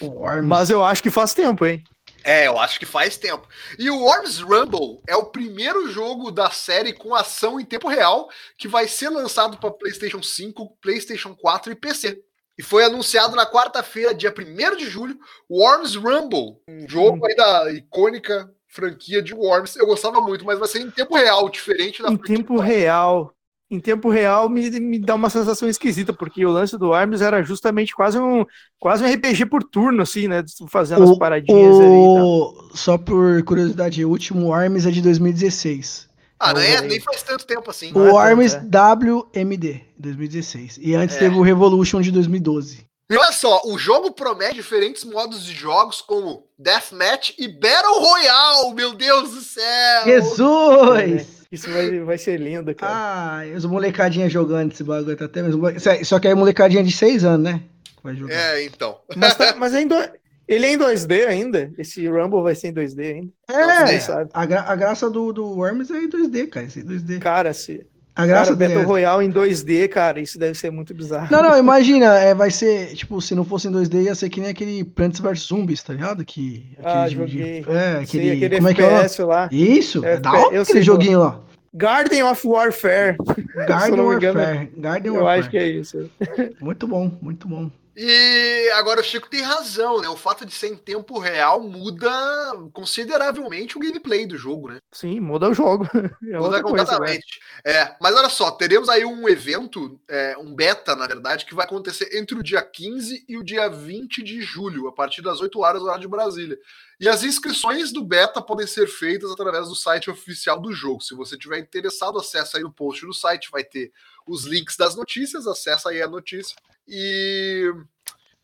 O Arms. mas eu acho que faz tempo, hein? É, eu acho que faz tempo. E o Worms Rumble é o primeiro jogo da série com ação em tempo real que vai ser lançado para PlayStation 5, PlayStation 4 e PC. E foi anunciado na quarta-feira, dia 1 de julho, Worms Rumble, um jogo aí da icônica franquia de Worms. Eu gostava muito, mas vai ser em tempo real, diferente da Em tempo real. Em tempo real me, me dá uma sensação esquisita, porque o lance do Arms era justamente quase um, quase um RPG por turno, assim, né? Fazendo as paradinhas ali. o... Só por curiosidade, o último Arms é de 2016. Ah, não é, nem faz tanto tempo assim. É O tanto, Arms é. WMD, 2016. E antes É. teve o Revolution de 2012. E olha só, o jogo promete diferentes modos de jogos como Deathmatch e Battle Royale, meu Deus do céu! Jesus! Isso vai, vai ser lindo, cara. Ah, os molecadinha jogando esse bagulho, tá até mesmo. Só que aí molecadinha de 6 anos, né? Vai jogar. É, então. Mas, tá- (laughs) mas é, em do- Ele é em 2D ainda? Esse Rumble vai ser em 2D ainda? É, sei, sabe. a, gra- a graça do, do Worms é em 2D, cara. Esse é 2D. Cara, se. A graça Cara, dele Battle é- Royale em 2D, cara, isso deve ser muito bizarro. Não, não, (laughs) imagina, é, vai ser, tipo, se não fosse em 2D, ia ser que nem aquele Plants vs Zombies, tá ligado? Que, Ah, aquele de- joguei. É, aquele, Sim, aquele como é que é? lá. Isso, é, É, da hora aquele joguinho lá. Garden of Warfare. (laughs) Garden engano, Warfare. Garden Eu Warfare. acho que é isso. Muito bom, muito bom. E agora o Chico tem razão, né? O fato de ser em tempo real muda consideravelmente o gameplay do jogo, né? Sim, muda o jogo. (laughs) É Muda outra coisa, né? completamente. É, mas olha só, teremos aí um evento, é, um beta, na verdade, que vai acontecer entre o dia 15 e o dia 20 de julho, a partir das 8 horas horário de Brasília. E as inscrições do beta podem ser feitas através do site oficial do jogo. Se você tiver interessado, acessa aí o post do site, vai ter os links das notícias, acessa aí a notícia e,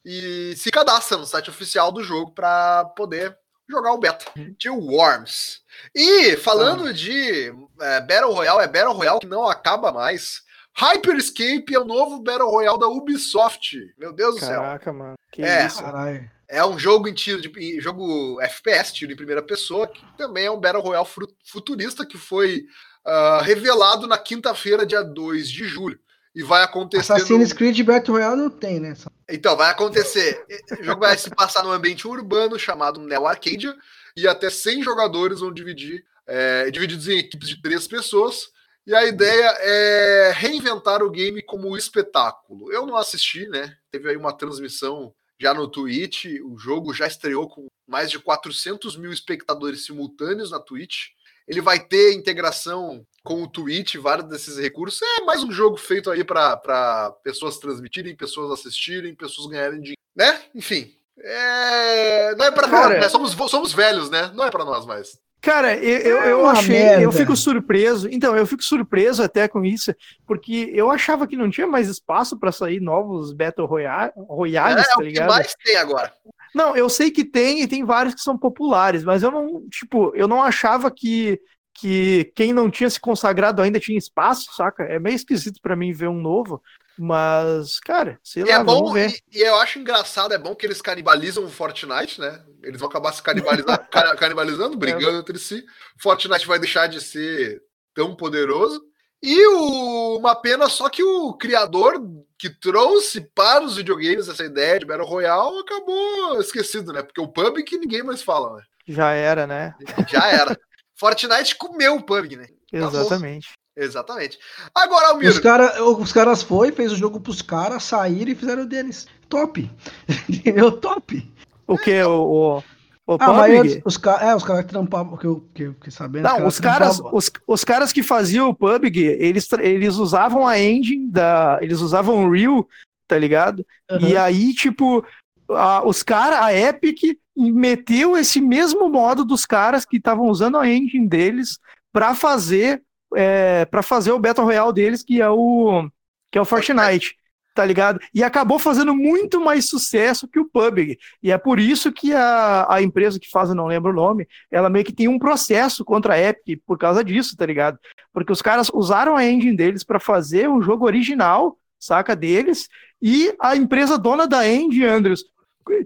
e se cadastra no site oficial do jogo para poder jogar o beta de Worms. E falando de é, Battle Royale, é Battle Royale que não acaba mais. Hyperscape é o novo Battle Royale da Ubisoft. Meu Deus do céu. Caraca, mano. Que É. isso? Caralho. É um jogo em tiro de jogo FPS, tiro em primeira pessoa, que também é um Battle Royale futurista que foi ah, revelado na quinta-feira, dia 2 de julho. E vai acontecer. Assassin's no- Creed Battle Royale não tem, né? Então, vai acontecer. O jogo vai se passar num ambiente urbano chamado Neo Arcadia, e até 100 jogadores vão dividir, é, divididos em equipes de três pessoas. E a ideia é reinventar o game como espetáculo. Eu não assisti, né? Teve aí uma transmissão já no Twitch. O jogo já estreou com mais de 400 mil espectadores simultâneos na Twitch. Ele vai ter integração com o Twitch, vários desses recursos. É mais um jogo feito aí para pessoas transmitirem, pessoas assistirem, pessoas ganharem dinheiro, né? Enfim. É... Não é para nós, né? Somos, somos velhos, né? Não é para nós mais. Cara, eu, eu, É eu uma achei, merda. eu fico surpreso. Então, eu fico surpreso até com isso, porque eu achava que não tinha mais espaço pra sair novos Battle Royale, Royales, é tá o que ligado? mais tem agora. Não, eu sei que tem e tem vários que são populares, mas eu não, tipo, eu não achava que, que quem não tinha se consagrado ainda tinha espaço, saca? É meio esquisito pra mim ver um novo, mas, cara, sei E lá, é bom, vamos ver. e, e eu acho engraçado, é bom que eles canibalizam o Fortnite, né? Eles vão acabar se canibalizando, (laughs) ca- canibalizando brigando entre si. Fortnite vai deixar de ser tão poderoso. E o- uma pena só que o criador que trouxe para os videogames essa ideia de Battle Royale acabou esquecido, né? Porque o PUBG que ninguém mais fala, né? Já era, né? Já era. (laughs) Fortnite comeu o PUBG, né? Exatamente. Exatamente. Agora, Almir, Os, cara, os caras foi, fez o jogo pros caras, saíram e fizeram o deles. Top. (laughs) Entendeu? Top. O que? O, o, o Ah, mas os, ca- é, os caras que trampavam, que eu, que fiquei sabendo. Não, os caras, trampavam- os, os caras que faziam o PUBG, eles, eles usavam a engine da. Eles usavam o Real, tá ligado? Aham. E aí, tipo, a- os caras, a Epic meteu esse mesmo modo dos caras que estavam usando a engine deles pra fazer é, para fazer o Battle Royale deles, que é o que é o Fortnite, tá ligado? E acabou fazendo muito mais sucesso que o PUBG. E é por isso que a, a empresa que faz, eu não lembro o nome, ela meio que tem um processo contra a Epic por causa disso, tá ligado? Porque os caras usaram a engine deles pra fazer um jogo original, saca deles, e a empresa dona da engine, Andrews,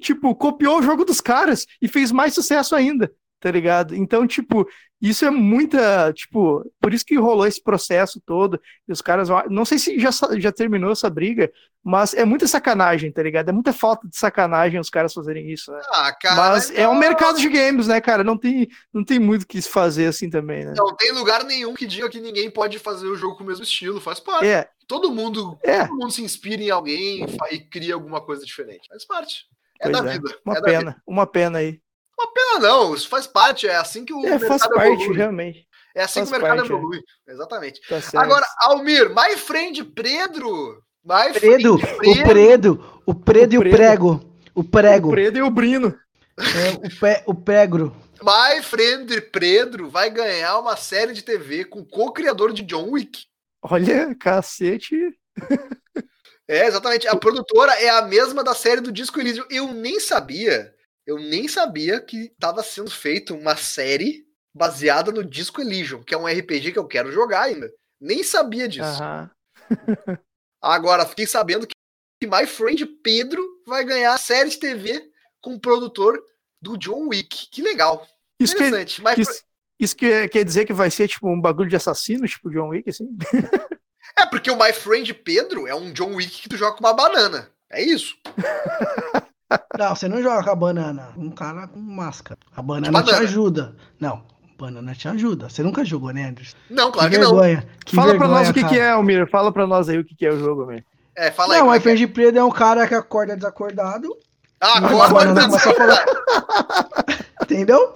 tipo, copiou o jogo dos caras e fez mais sucesso ainda, tá ligado? Então, tipo, isso é muita, tipo, por isso que rolou esse processo todo, e os caras, vão- não sei se já, já terminou essa briga, mas é muita sacanagem, tá ligado? É muita falta de sacanagem os caras fazerem isso, né? ah, cara, Mas é um mercado de games, né, cara? Não tem, não tem muito o que se fazer assim também, né? Não tem lugar nenhum que diga que ninguém pode fazer o jogo com o mesmo estilo, faz parte. É, Todo mundo, é, todo mundo se inspira em alguém e cria alguma coisa diferente. Faz parte. É Pois da é. vida. uma é da vida. pena, uma pena aí. Não, não, isso faz parte. É assim que o É, faz mercado parte, evolui. realmente. É assim faz que o mercado parte, é. evolui. Exatamente. Tá. Agora, Almir, my friend Pedro. My Predo, friend o Predo, o Predo e o Predo. Prego. O Prego. o Predo e o Brino. É, o, pe, o Pegro. My friend Pedro vai ganhar uma série de TV com o co-criador de John Wick. Olha, cacete. É, exatamente. A produtora é a mesma da série do Disco Elysium. Eu nem sabia, eu nem sabia que estava sendo feita uma série baseada no Disco Elysium, que é um RPG que eu quero jogar ainda. Nem sabia disso. Aham. (laughs) Agora, fiquei sabendo que My Friend Pedro vai ganhar a série de TV com o produtor do John Wick. Que legal. Isso, que, Interessante. Mas isso, isso que, quer dizer que vai ser tipo um bagulho de assassino, tipo John Wick, assim? é porque o My Friend Pedro é um John Wick que tu joga com uma banana. É isso. (laughs) Não, você não joga com a banana. Um cara com máscara. A banana, banana. te ajuda. Não, banana te ajuda. Você nunca jogou, né, Anderson? Não, claro que que, não. vergonha. Que Fala pra vergonha, nós o que, cara. que é, Almir. Fala pra nós aí o que, que é o jogo, Almir. É, fala aí. Não, como o é que é. Preto é um cara que acorda desacordado. Ah, Uma agora banana tá começa a falar. Entendeu?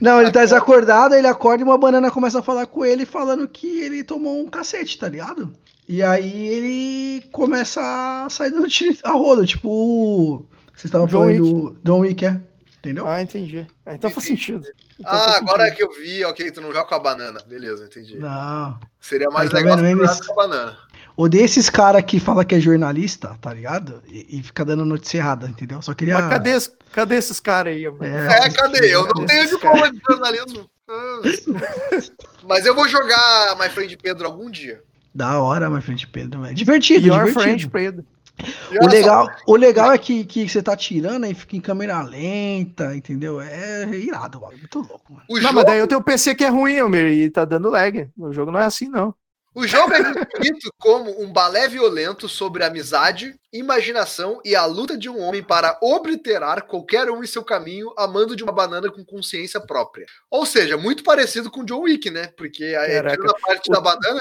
Não, ele tá desacordado, ele acorda e uma banana começa a falar com ele, falando que ele tomou um cacete, tá ligado? E aí ele começa a sair do tiro (laughs) a roda, tipo. Vocês estavam John falando do John Wick, é? Entendeu? Ah, entendi. Ah, então faz sentido. Então Ah, faz agora é sentido. que eu vi, ok, tu não joga com a banana. Beleza, entendi. Não. Seria mais Aí, tá legal vendo? jogasse com a banana. Odeio esses caras que fala que é jornalista, tá ligado? E, e fica dando notícia errada, entendeu? Só queria. Mas cadê, cadê esses caras aí, Almir? É, cadê? Eu não Cadê tenho diploma de jornalismo. Ah. Mas eu vou jogar My Friend Pedro algum dia. Da hora, my friend Pedro. velho. Divertido, Your divertido. friend, Pedro. O só, legal, o legal é que, que você tá tirando e fica em câmera lenta, entendeu? É irado, mano. Muito louco, mano. o, Não, jogo, mas daí o teu PC que é ruim, Almir, e tá dando lag. O jogo não é assim, não. o jogo é descrito como um balé violento sobre amizade, imaginação e a luta de um homem para obliterar qualquer um em seu caminho, amando de uma banana com consciência própria. Ou seja, muito parecido com John Wick, né? Porque aí, Caraca. tirando a parte O- da banana,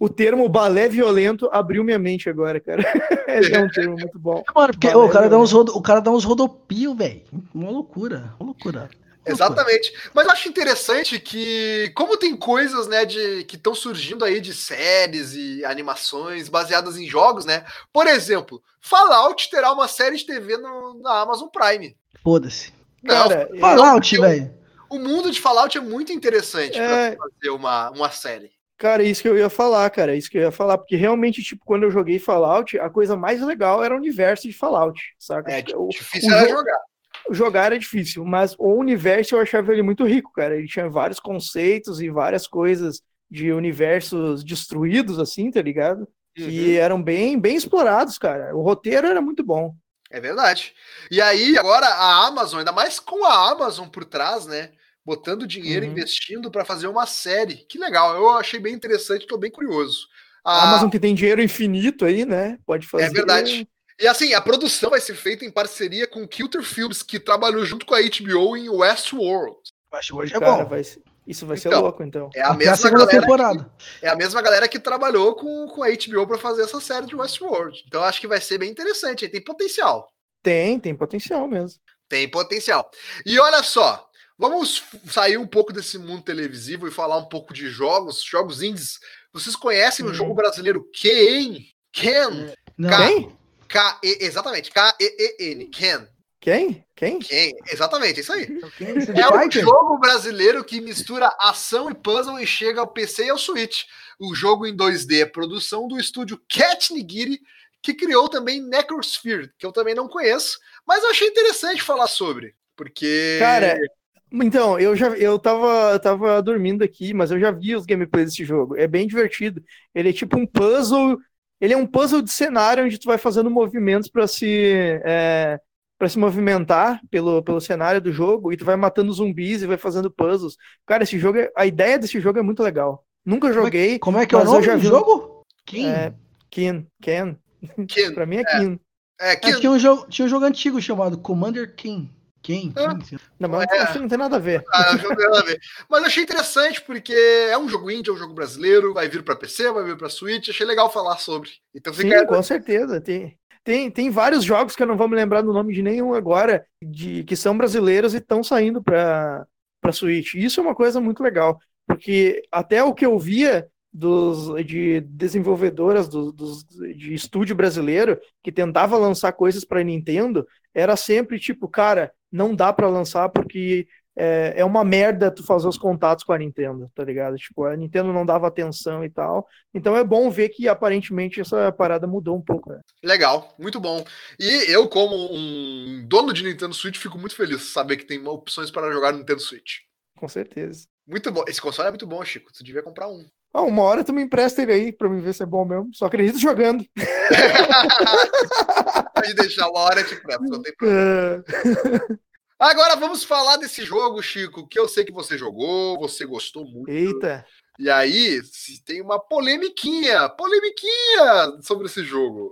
O termo balé violento abriu minha mente agora, cara. (laughs) é um termo muito bom. Mano, porque ô, o, cara dá uns rodo, o cara dá uns rodopios, velho. Uma loucura, uma loucura. Exatamente. Mas eu acho interessante que, como tem coisas, né, de que estão surgindo aí de séries e animações baseadas em jogos, né? Por exemplo, Fallout terá uma série de TV no- na Amazon Prime. Foda-se. Não, Fallout, velho. o mundo de Fallout é muito interessante É. pra fazer uma, uma série. Cara, isso que eu ia falar, cara, isso que eu ia falar, porque realmente, tipo, quando eu joguei Fallout, a coisa mais legal era o universo de Fallout, saca? É o, difícil o era jo- jogar. jogar era difícil, mas o universo eu achava ele muito rico, cara. Ele tinha vários conceitos e várias coisas de universos destruídos, assim, tá ligado? Que Uhum. eram bem, bem explorados, cara. O roteiro era muito bom. É verdade. E aí, agora a Amazon, ainda mais com a Amazon por trás, né? Botando dinheiro, Uhum. investindo para fazer uma série. Que legal. Eu achei bem interessante, tô bem curioso. A A- Amazon que tem dinheiro infinito aí, né? Pode fazer. É verdade. E assim, a produção vai ser feita em parceria com o Kilter Films, que trabalhou junto com a HBO em Westworld. Acho que hoje é Cara, bom. vai ser- Isso vai ser Então, louco, então. É a Até a mesma segunda galera. temporada. É a mesma galera que trabalhou com, com a HBO para fazer essa série de Westworld. Então acho que vai ser bem interessante. Tem potencial. Tem, tem potencial mesmo. Tem potencial. E olha só, vamos sair um pouco desse mundo televisivo e falar um pouco de jogos, jogos indies. Vocês conhecem o Hum. jogo brasileiro Ken? Ken? Não, Cara, Quem? K-E, exatamente, K-E-E-N. Ken. Quem? Quem? Ken, exatamente, isso aí. Street É um jogo brasileiro que mistura ação e puzzle e chega ao PC e ao Switch. O jogo em 2D é produção do estúdio Cat Nigiri, que criou também Necrosphere, que eu também não conheço, mas eu achei interessante falar sobre, porque Cara, então, eu já eu tava, eu tava dormindo aqui, mas eu já vi os gameplays desse jogo. É bem divertido. Ele é tipo um puzzle. Ele é um puzzle de cenário onde tu vai fazendo movimentos para se é, para se movimentar pelo, pelo cenário do jogo e tu vai matando zumbis e vai fazendo puzzles. Cara, esse jogo, é- a ideia desse jogo é muito legal. Nunca joguei. Como é que é o Mas eu nome já do vi jogo? Kim? É, Ken, Ken. Ken, (laughs) Pra mim é Ken. é, Ken, Acho que tinha um, jogo, tinha um jogo antigo chamado Commander King. Ah. King, sei lá. Não, mas É. que não tem nada a ver. Ah, não tem nada a ver. Mas eu achei interessante porque é um jogo indie, é um jogo brasileiro, vai vir para PC, vai vir para Switch, achei legal falar sobre. Então Sim, fica com certeza. Tem, tem, tem vários jogos que eu não vou me lembrar do nome de nenhum agora, de, que são brasileiros e estão saindo para para Switch. Isso é uma coisa muito legal, porque até o que eu via dos, de desenvolvedoras do, dos, de estúdio brasileiro que tentava lançar coisas para Nintendo era sempre tipo, cara, não dá para lançar porque é, é uma merda tu fazer os contatos com a Nintendo, tá ligado? Tipo, a Nintendo não dava atenção e tal. Então é bom ver que aparentemente essa parada mudou um pouco. Né? legal, muito bom. E eu, como um dono de Nintendo Switch, fico muito feliz de saber que tem opções para jogar no Nintendo Switch. Com certeza. Muito bom. Esse console é muito bom, Chico. Tu devia comprar um. Ah, uma hora tu me empresta ele aí pra me ver se é bom mesmo. Só acredito jogando. (laughs) Pode deixar uma hora de prep, não tem É. Agora vamos falar desse jogo, Chico, que eu sei que você jogou, você gostou muito. Eita. E aí, se tem uma polemiquinha, polemiquinha sobre esse jogo.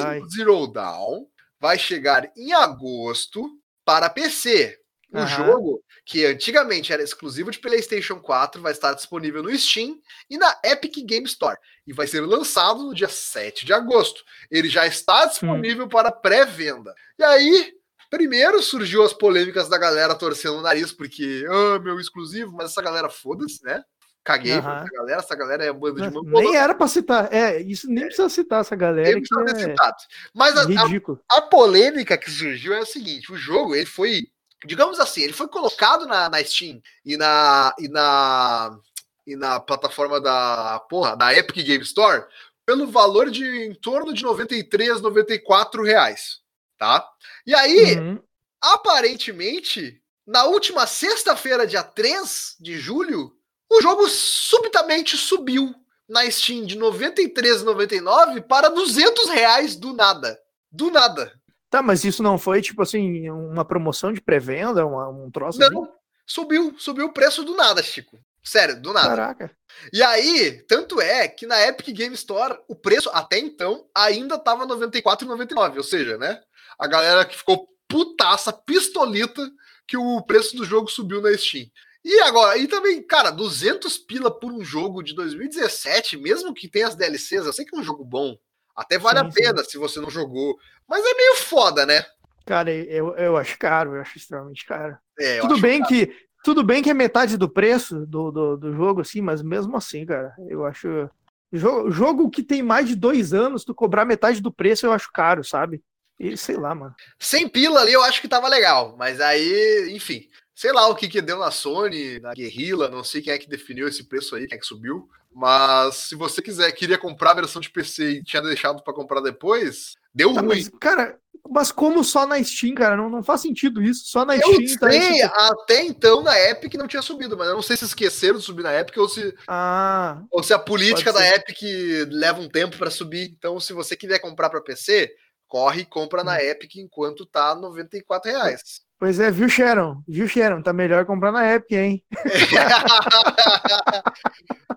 Ai. Zero Dawn vai chegar em agosto para PC. O Aham. jogo, que antigamente era exclusivo de PlayStation 4, vai estar disponível no Steam e na Epic Game Store. E vai ser lançado no dia 7 de agosto. Ele já está disponível para pré-venda. E aí, primeiro surgiu as polêmicas da galera torcendo o nariz, porque, ah, meu exclusivo, mas essa galera foda-se, né? Caguei Aham. essa galera, essa galera é banda de Nem mangolão. era pra citar. É, isso nem precisa citar essa galera Nem precisa ter é citado. Mas a, a- a polêmica que surgiu é o seguinte: o jogo ele foi, digamos assim, ele foi colocado na, na Steam e na, e na e na plataforma da porra da Epic Game Store pelo valor de em torno de 93, 94 reais, tá? E aí, Uhum. aparentemente, na última sexta-feira, dia 3 de julho, o jogo subitamente subiu na Steam de R$ 93,99 para 200 reais do nada. Do nada. Tá, mas isso não foi, tipo assim, uma promoção de pré-venda, um troço assim? Não, subiu, subiu o preço do nada, Chico. Sério, do nada. Caraca. E aí, tanto é que na Epic Game Store, o preço até então ainda tava R$ 94,99, ou seja, né? A galera que ficou putaça, pistolita, que o preço do jogo subiu na Steam. E agora, e também, cara, 200 pila por um jogo de 2017, mesmo que tenha as DLCs, eu sei que é um jogo bom, até vale Sim, a pena se você não jogou, mas é meio foda, né? Cara, eu, eu acho caro, eu acho extremamente caro. É, tudo bem que tudo bem que é metade do preço do, do, do jogo, assim, mas mesmo assim, cara, eu acho. Jogo, jogo que tem mais de dois anos, tu cobrar metade do preço, eu acho caro, sabe? E sei lá, mano. Sem pila ali eu acho que tava legal, mas aí, enfim, sei lá o que que deu na Sony, na Guerrilla, não sei quem é que definiu esse preço aí, quem é que subiu, mas se você quiser, queria comprar a versão de PC e tinha deixado pra comprar depois, deu Tá, ruim. mas, cara, mas como só na Steam, cara? Não, não faz sentido isso. Só na Eu Steam tá sei, esse- até então na Epic não tinha subido, mas eu não sei se esqueceram de subir na Epic ou se, Ah, ou se a política da. Epic leva um tempo pra subir. Então, se você quiser comprar pra PC, corre e compra Hum. na Epic enquanto tá 94 reais. Pois é, viu, Sharon? Viu, Sharon? Tá melhor comprar na Epic, hein? (laughs)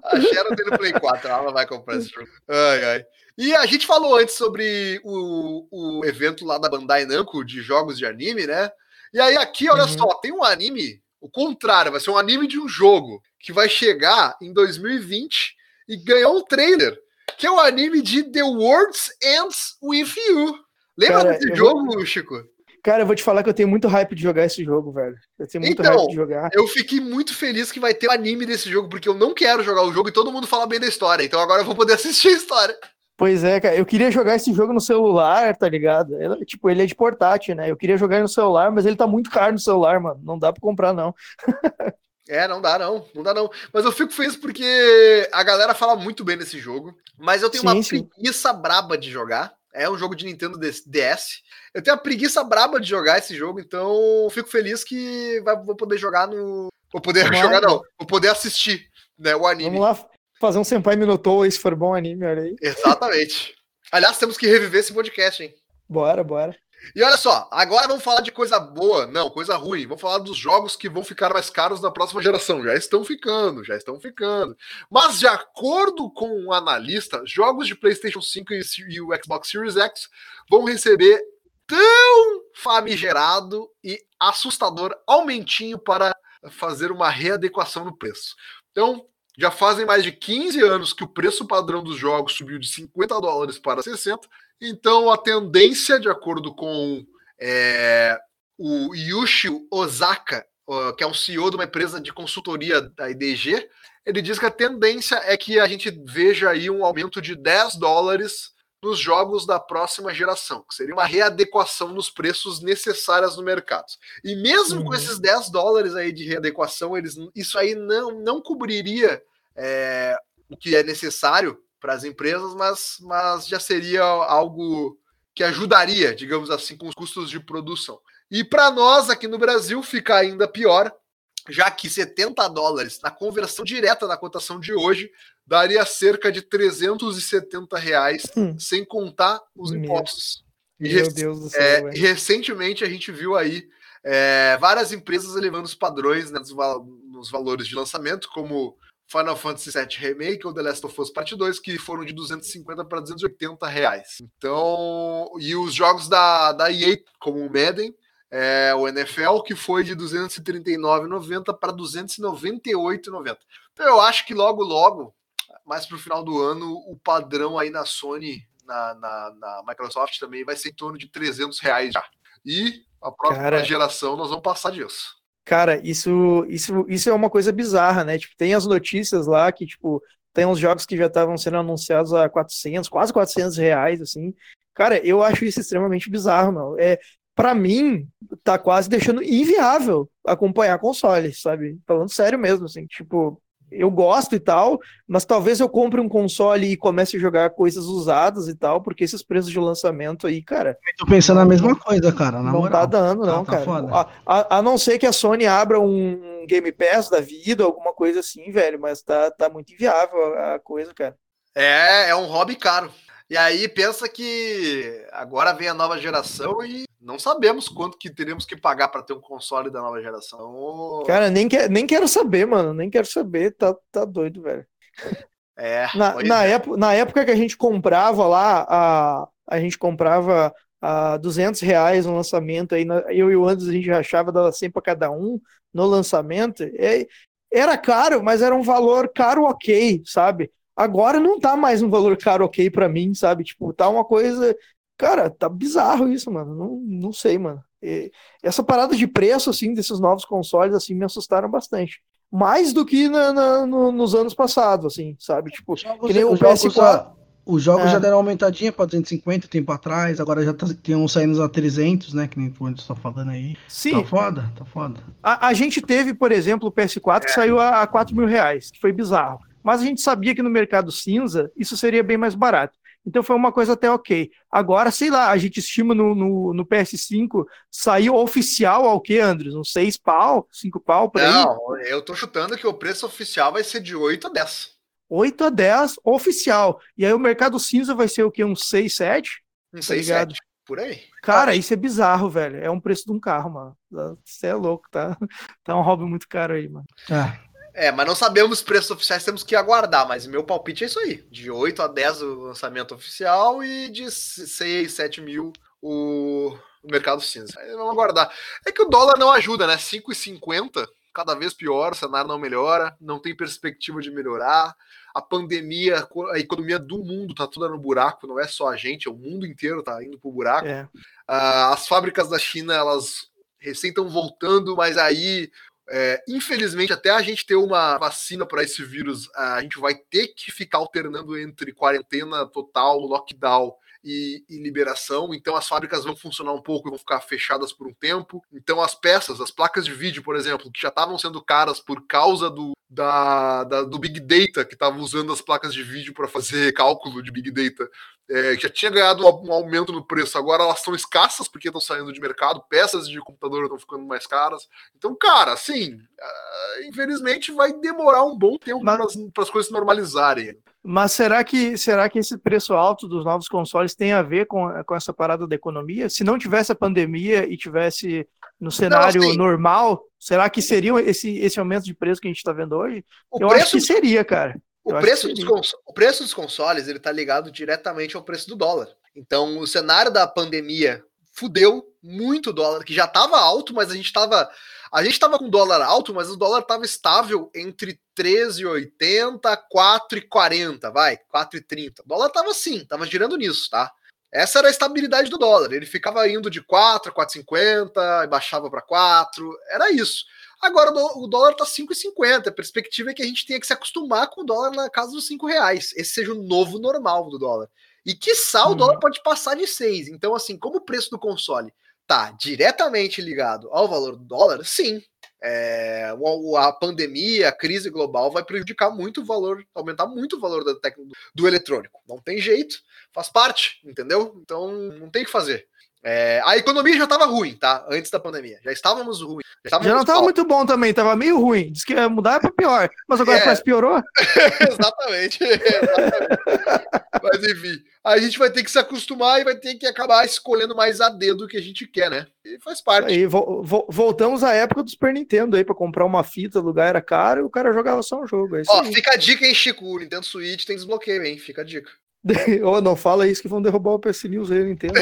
a Sharon tem no Play 4, ela vai comprar esse jogo. Ai, ai. E a gente falou antes sobre o, o evento lá da Bandai Namco de jogos de anime, né? E aí aqui, olha Uhum. só, tem um anime, o contrário, vai ser um anime de um jogo que vai chegar em 2020 e ganhou um trailer, que é o anime de The World Ends With You. Lembra Cara, desse jogo, Chico? Cara, eu vou te falar que eu tenho muito hype de jogar esse jogo, velho. Eu tenho muito Então, hype de jogar. Eu fiquei muito feliz que vai ter o anime desse jogo, porque eu não quero jogar o jogo e todo mundo fala bem da história. Então agora eu vou poder (laughs) assistir a história. Pois é, cara, eu queria jogar esse jogo no celular, tá ligado? Ele- tipo, ele é de portátil, né? Eu queria jogar ele no celular, mas ele tá muito caro no celular, mano. Não dá pra comprar, não. (laughs) É, não dá não, não dá não. Mas eu fico feliz porque a galera fala muito bem desse jogo, mas eu tenho Sim, uma sim. preguiça braba de jogar. É um jogo de Nintendo DS. Eu tenho a preguiça braba de jogar esse jogo, então fico feliz que vai, vou poder jogar no. Vou poder jogar, não. Vou poder assistir né, o anime. Vamos lá fazer um Senpai Minotou aí, se for bom anime, olha aí. Exatamente. Aliás, temos que reviver esse podcast, hein? Bora, bora. E olha só, agora vamos falar de coisa boa, não, coisa ruim. Vamos falar dos jogos que vão ficar mais caros na próxima geração. Já estão ficando, já estão ficando. Mas, de acordo com um analista, jogos de PlayStation 5 e o Xbox Series X vão receber tão famigerado e assustador aumentinho para fazer uma readequação no preço. Então, já fazem mais de 15 anos que o preço padrão dos jogos subiu de 50 dólares para 60. Então, a tendência, de acordo com é, o Yushi Osaka, que é um CEO de uma empresa de consultoria da IDG, ele diz que a tendência é que a gente veja aí um aumento de 10 dólares nos jogos da próxima geração, que seria uma readequação nos preços necessários no mercado. E mesmo com Uhum. esses 10 dólares aí de readequação, eles, isso aí não, não cobriria é, o que é necessário para as empresas, mas, mas já seria algo que ajudaria, digamos assim, com os custos de produção. E para nós aqui no Brasil fica ainda pior, já que 70 dólares na conversão direta na cotação de hoje daria cerca de 370 reais, Hum. sem contar os Meu. impostos. E Meu Deus do céu, É, recentemente a gente viu aí é, várias empresas elevando os padrões né, nos, val- nos valores de lançamento, como Final Fantasy VII Remake ou The Last of Us Part 2, que foram de 250 para 280 reais. Então, e os jogos da, da EA, como o Madden, é, o NFL, que foi de 239,90 para 298,90. Então, eu acho que logo, logo, mais para o final do ano, o padrão aí na Sony, na, na, na Microsoft também vai ser em torno de 300 reais já. E a próxima Cara. geração nós vamos passar disso. Cara, isso, isso, isso é uma coisa bizarra, né? Tipo, tem as notícias lá que, tipo, tem uns jogos que já estavam sendo anunciados a 400, quase 400 reais, assim. Cara, eu acho isso extremamente bizarro, não. É, para mim, tá quase deixando inviável acompanhar consoles, sabe? Falando sério mesmo, assim, tipo, eu gosto e tal, mas talvez eu compre um console e comece a jogar coisas usadas e tal, porque esses preços de lançamento aí, cara, Tô pensando a mesma coisa, cara. Na não moral. tá dando, não, Tá- tá cara. foda. A, a- a não ser que a Sony abra um Game Pass da vida, alguma coisa assim, velho, mas tá, tá muito inviável a a coisa, cara. É, é um hobby caro. E aí pensa que agora vem a nova geração e não sabemos quanto que teremos que pagar para ter um console da nova geração. Cara, nem, que, nem quero saber, mano, nem quero saber, tá, tá doido, velho. é, Na, na, é. época, na época que a gente comprava lá, a, a gente comprava a 200 reais no lançamento, aí na- eu e o Anderson a gente achava dava 100 para cada um no lançamento, é, era caro, mas era um valor caro ok, sabe? Agora não tá mais um valor caro ok pra mim, sabe? Tipo, tá uma coisa. Cara, tá bizarro isso, mano. Não, não sei, mano. E essa parada de preço, assim, desses novos consoles, assim, me assustaram bastante. Mais do que na- na- no- nos anos passados, assim, sabe? Tipo, Os jogos, que nem o os jogos, PS4. já, os jogos É. já deram uma aumentadinha pra 250 tempo atrás, agora já tá, tem uns saindo a 300, né? Que nem o Anderson tá falando aí. sim, Tá foda, tá foda. A, a gente teve, por exemplo, o PS4 que saiu a, a 4 mil reais, que foi bizarro. Mas a gente sabia que no mercado cinza isso seria bem mais barato. Então foi uma coisa até ok. Agora, sei lá, a gente estima no, no, no PS5 saiu oficial ao que, Andros? Uns 6 pau, 5 pau por aí? Não, eu tô chutando que o preço oficial vai ser de 8 a 10. 8 a 10 oficial. E aí o mercado cinza vai ser o quê? Uns 6, 7? Não Tá sei, ligado? 7. Por aí. Cara, isso é bizarro, velho. É um preço de um carro, mano. Você é louco, tá? (laughs) Tá um hobby muito caro aí, mano. É. É, mas não sabemos os preços oficiais, temos que aguardar. Mas meu palpite é isso aí: de 8 a 10 o lançamento oficial e de 6, 7 mil o, o mercado cinza. Vamos aguardar. É que o dólar não ajuda, né? 5,50, cada vez pior, o cenário não melhora, não tem perspectiva de melhorar. A pandemia, a economia do mundo tá toda no buraco, não é só a gente, é o mundo inteiro tá indo pro buraco. É. Ah, as fábricas da China, elas recém estão voltando, mas aí, é, infelizmente, até a gente ter uma vacina para esse vírus, a gente vai ter que ficar alternando entre quarentena total, lockdown e, e liberação. Então, as fábricas vão funcionar um pouco e vão ficar fechadas por um tempo. Então, as peças, as placas de vídeo, por exemplo, que já estavam sendo caras por causa do, da, da- do Big Data, que estava usando as placas de vídeo para fazer (laughs) cálculo de Big Data, é, já tinha ganhado um aumento no preço, agora elas estão escassas porque estão saindo de mercado, peças de computador estão ficando mais caras. Então, cara, assim, ah, infelizmente vai demorar um bom tempo para as coisas se normalizarem. Mas será que, será que esse preço alto dos novos consoles tem a ver com, com essa parada da economia? Se não tivesse a pandemia e tivesse no cenário sim. normal, será que seria esse, esse aumento de preço que a gente está vendo hoje? Eu acho que seria, cara. O preço, que dos cons- o preço dos consoles ele tá ligado diretamente ao preço do dólar. Então, o cenário da pandemia fudeu muito o dólar, que já estava alto, mas a gente estava a gente tava com dólar alto, mas o dólar estava estável entre 13,80 4,40, vai, 4,30. O dólar estava assim, estava girando nisso, tá? Essa era a estabilidade do dólar. Ele ficava indo de 4 a 4,50, e baixava para 4, era isso. Agora o dó- o dólar tá 5,50. A perspectiva é que a gente tenha que se acostumar com o dólar na casa dos 5 reais. Esse seja o novo normal do dólar. E quiçá o Uhum. dólar pode passar de 6. Então, assim, como o preço do console tá diretamente ligado ao valor do dólar, sim. É, a pandemia, a crise global vai prejudicar muito o valor, aumentar muito o valor tecno- do eletrônico. Não tem jeito, faz parte, entendeu? Então não tem o que fazer. É, a economia já estava ruim, tá? Antes da pandemia. Já estávamos ruins. Já, Já não tava muito bom também, tava meio ruim. Diz que ia mudar pra pior. Mas agora É. parece piorou. (laughs) exatamente. (laughs) exatamente. Mas enfim, a gente vai ter que se acostumar e vai ter que acabar escolhendo mais a dedo o que a gente quer, né? E faz parte. Aí vo- vo- voltamos à época do Super Nintendo aí, pra comprar uma fita, o lugar era caro e o cara jogava só um jogo. É Ó, aí. fica a dica, hein, Chico? O Nintendo Switch tem desbloqueio, hein? Fica a dica. (laughs) Ô, não fala isso que vão derrubar o PC News aí, eu entendo.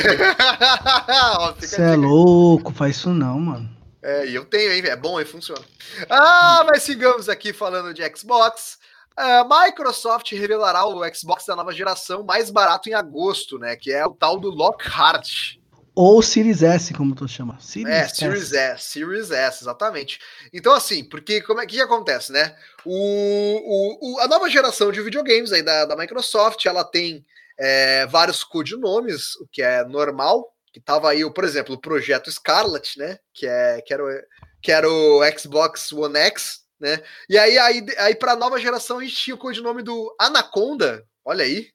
Você (laughs) é louco, faz isso não, mano. É, e eu tenho, hein? É bom, hein? Funciona. Ah, mas sigamos aqui falando de Xbox. A Microsoft revelará o Xbox da nova geração mais barato em agosto, né? Que é o tal do Lockhart. Ou Series S, como tu chama. Series É, Series S, Series S, exatamente. Então, assim, porque como é que acontece, né? O, o, o- a nova geração de videogames aí da, da Microsoft, ela tem é, vários codinomes, o que é normal, que tava aí, por exemplo, o projeto Scarlet, né? Que, é, que, era, o, que era o Xbox One X, né? E aí, aí, aí para a nova geração, a gente tinha o codinome do Anaconda, olha aí.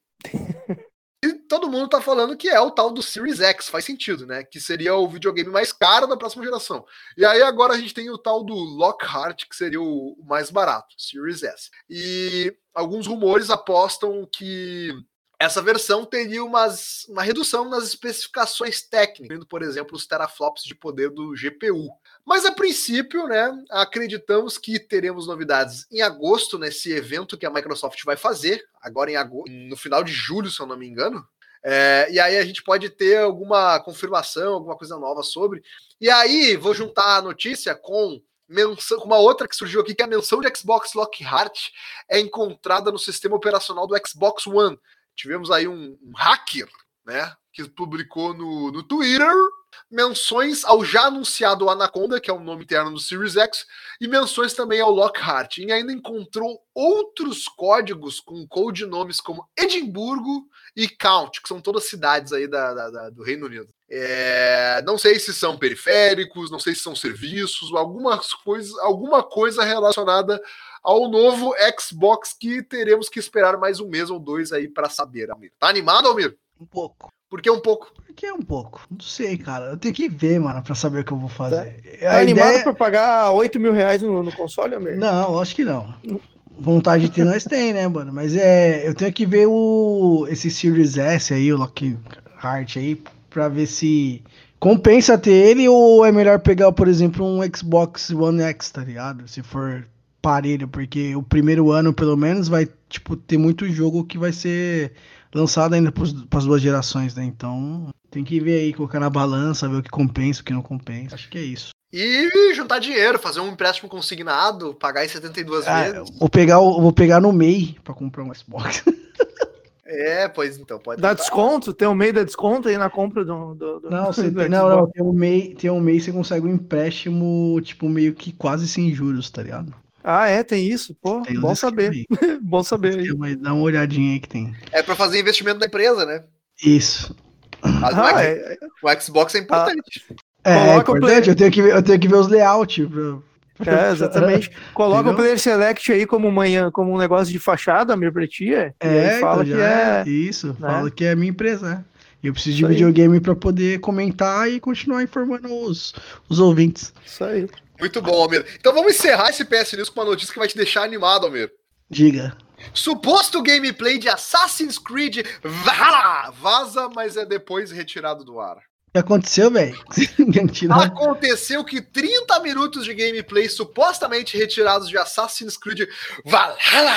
E todo mundo tá falando que é o tal do Series X, faz sentido, né? Que seria o videogame mais caro da próxima geração. E aí agora a gente tem o tal do Lockhart, que seria o mais barato, Series S. E alguns rumores apostam que essa versão teria umas, uma redução nas especificações técnicas, por exemplo, os teraflops de poder do GPU. Mas a princípio, né, acreditamos que teremos novidades em agosto, nesse evento que a Microsoft vai fazer, agora em agosto, no final de julho, se eu não me engano. É, e aí a gente pode ter alguma confirmação, alguma coisa nova sobre. E aí vou juntar a notícia com menção, uma outra que surgiu aqui, que é a menção de Xbox Lockhart é encontrada no sistema operacional do Xbox One. Tivemos aí um, um hacker, né, que publicou no, no Twitter menções ao já anunciado Anaconda, que é o nome interno do Series X, e menções também ao Lockhart. E ainda encontrou outros códigos com codinomes como Edimburgo e Count, que são todas cidades aí da, da- da- do Reino Unido. É, não sei se são periféricos, não sei se são serviços, algumas coisas, alguma coisa relacionada ao novo Xbox que teremos que esperar mais um mês ou dois aí para saber, Almir. Tá animado, Almir? Um pouco. Por que um pouco? Por que um pouco? Não sei, cara. Eu tenho que ver, mano, pra saber o que eu vou fazer. Tá A animado ideia... pra pagar 8 mil reais no, no console, Amir? Não, acho que não. Vontade de ter nós tem, né, mano? Mas é. Eu tenho que ver o. Esse Series S aí, o Lockhart aí, pra ver se compensa ter ele ou é melhor pegar, por exemplo, um Xbox One X, tá ligado? Se for parelho, porque o primeiro ano, pelo menos, vai, tipo, ter muito jogo que vai ser lançado ainda para as duas gerações, né? Então, tem que ver aí, colocar na balança, ver o que compensa, o que não compensa. Acho que é isso. E juntar dinheiro, fazer um empréstimo consignado, pagar em 72 Ah, vezes. vou pegar vou pegar no MEI pra comprar um Xbox. (laughs) É, pois então, pode Dá tentar. desconto? Tem um meio da desconto aí na compra do. do, do Não, (laughs) você do tem, não, não, tem um MEI, tem um MEI você consegue um empréstimo, tipo, meio que quase sem juros, tá ligado? Ah, é, tem isso. Pô, Tem (laughs) bom saber. bom saber aí. Dá uma olhadinha aí que tem. É pra fazer investimento na empresa, né? Isso. Mas o Ah, X- é, o Xbox é importante. É, é o importante, eu tenho, que ver, eu tenho que ver os layouts. Pra... (laughs) é, exatamente. (laughs) Coloca Entendeu? o Player Select aí como, manhã, como um negócio de fachada, Amir, pra ti, é. E aí É, fala então que já é. Isso, né? fala que é minha empresa, né? E eu preciso de Isso aí. videogame pra poder comentar e continuar informando os, os ouvintes. Isso aí. Muito bom, Almir. Então vamos encerrar esse PS News com uma notícia que vai te deixar animado, Almir. Diga. Suposto gameplay de Assassin's Creed vaza, mas é depois retirado do ar. O que aconteceu, velho? (laughs) Aconteceu que 30 minutos de gameplay supostamente retirados de Assassin's Creed Valhalla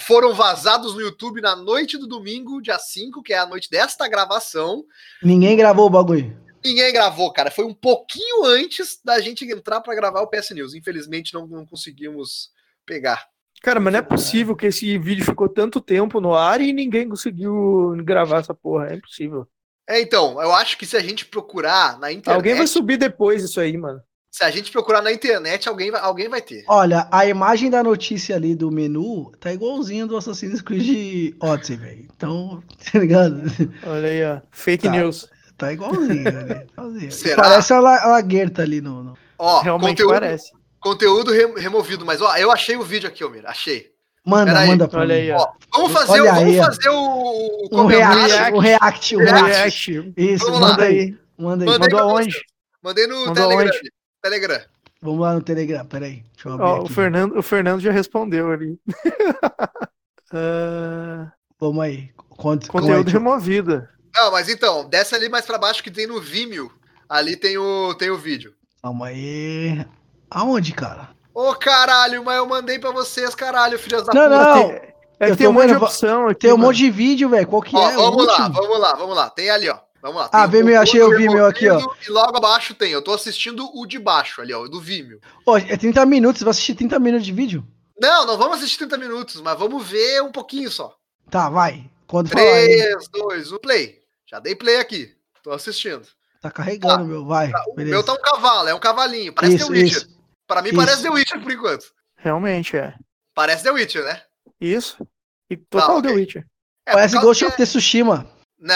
foram vazados no YouTube na noite do domingo, dia 5, que é a noite desta gravação. Ninguém gravou o bagulho. Ninguém gravou, cara. Foi um pouquinho antes da gente entrar para gravar o PS News. Infelizmente não, não conseguimos pegar. Cara, mas não é possível que esse vídeo ficou tanto tempo no ar e ninguém conseguiu gravar essa porra. É impossível. É, então, eu acho que se a gente procurar na internet, Alguém vai subir depois isso aí, mano. se a gente procurar na internet, alguém vai, alguém vai ter. Olha, a imagem da notícia ali do menu tá igualzinho do Assassin's Creed Odyssey, velho. Então, (laughs) tá ligado? Olha aí, ó. Fake Tá. news. Tá igualzinho ali. (laughs) igualzinho. Será? Parece a, la laguerta ali no. no- Ó, Realmente conteúdo, parece. conteúdo re- removido, mas ó, eu achei o vídeo aqui, Almir, achei. Manda, Pera aí, manda pra olha mim. aí, ó. Ó, vamos fazer, Olha o, vamos aí, fazer o, o Um react, um react, um React. react. Isso, Vamos lá. manda aí. Manda aí. Mandei Mandou aonde? Mandei no Mandou Telegram. aonde? Telegram. Vamos lá no Telegram, peraí. Deixa eu abrir Ó, o. Fernando, o Fernando já respondeu ali. (laughs) Ah, Vamos aí. Conte, conteúdo conte. removido. Não, mas então, desce ali mais pra baixo que tem no Vimeo. Ali tem o, tem o vídeo. Calma aí. Aonde, cara? Ô caralho, mas eu mandei pra vocês, caralho, filhas da Não, puta. não. Tem- É eu que tem um monte de opção aqui. Tem um mano. monte de vídeo, velho. Qual que Ó, é? O vamos lá, último? vamos lá, vamos lá. Tem ali, ó. Vamos lá. Ah, Vimeo, achei o Vimeo aqui, ó. E logo abaixo tem. Eu tô assistindo o de baixo ali, ó, do Vimeo. Ó, é 30 minutos. Você vai assistir 30 minutos de vídeo? Não, não vamos assistir 30 minutos, mas vamos ver um pouquinho só. Tá, vai. Quando falar aí. 3, 2, 1, play. Já dei play aqui. Tô assistindo. Tá carregando, meu. Vai. O Beleza. meu tá um cavalo, é um cavalinho. Parece isso, The Witcher. isso. Pra mim Isso. parece The Witcher por enquanto. Realmente, é. Parece The Witcher, né? Isso. E total ok. The Witcher. É, Parece Ghost of Tsushima. Não.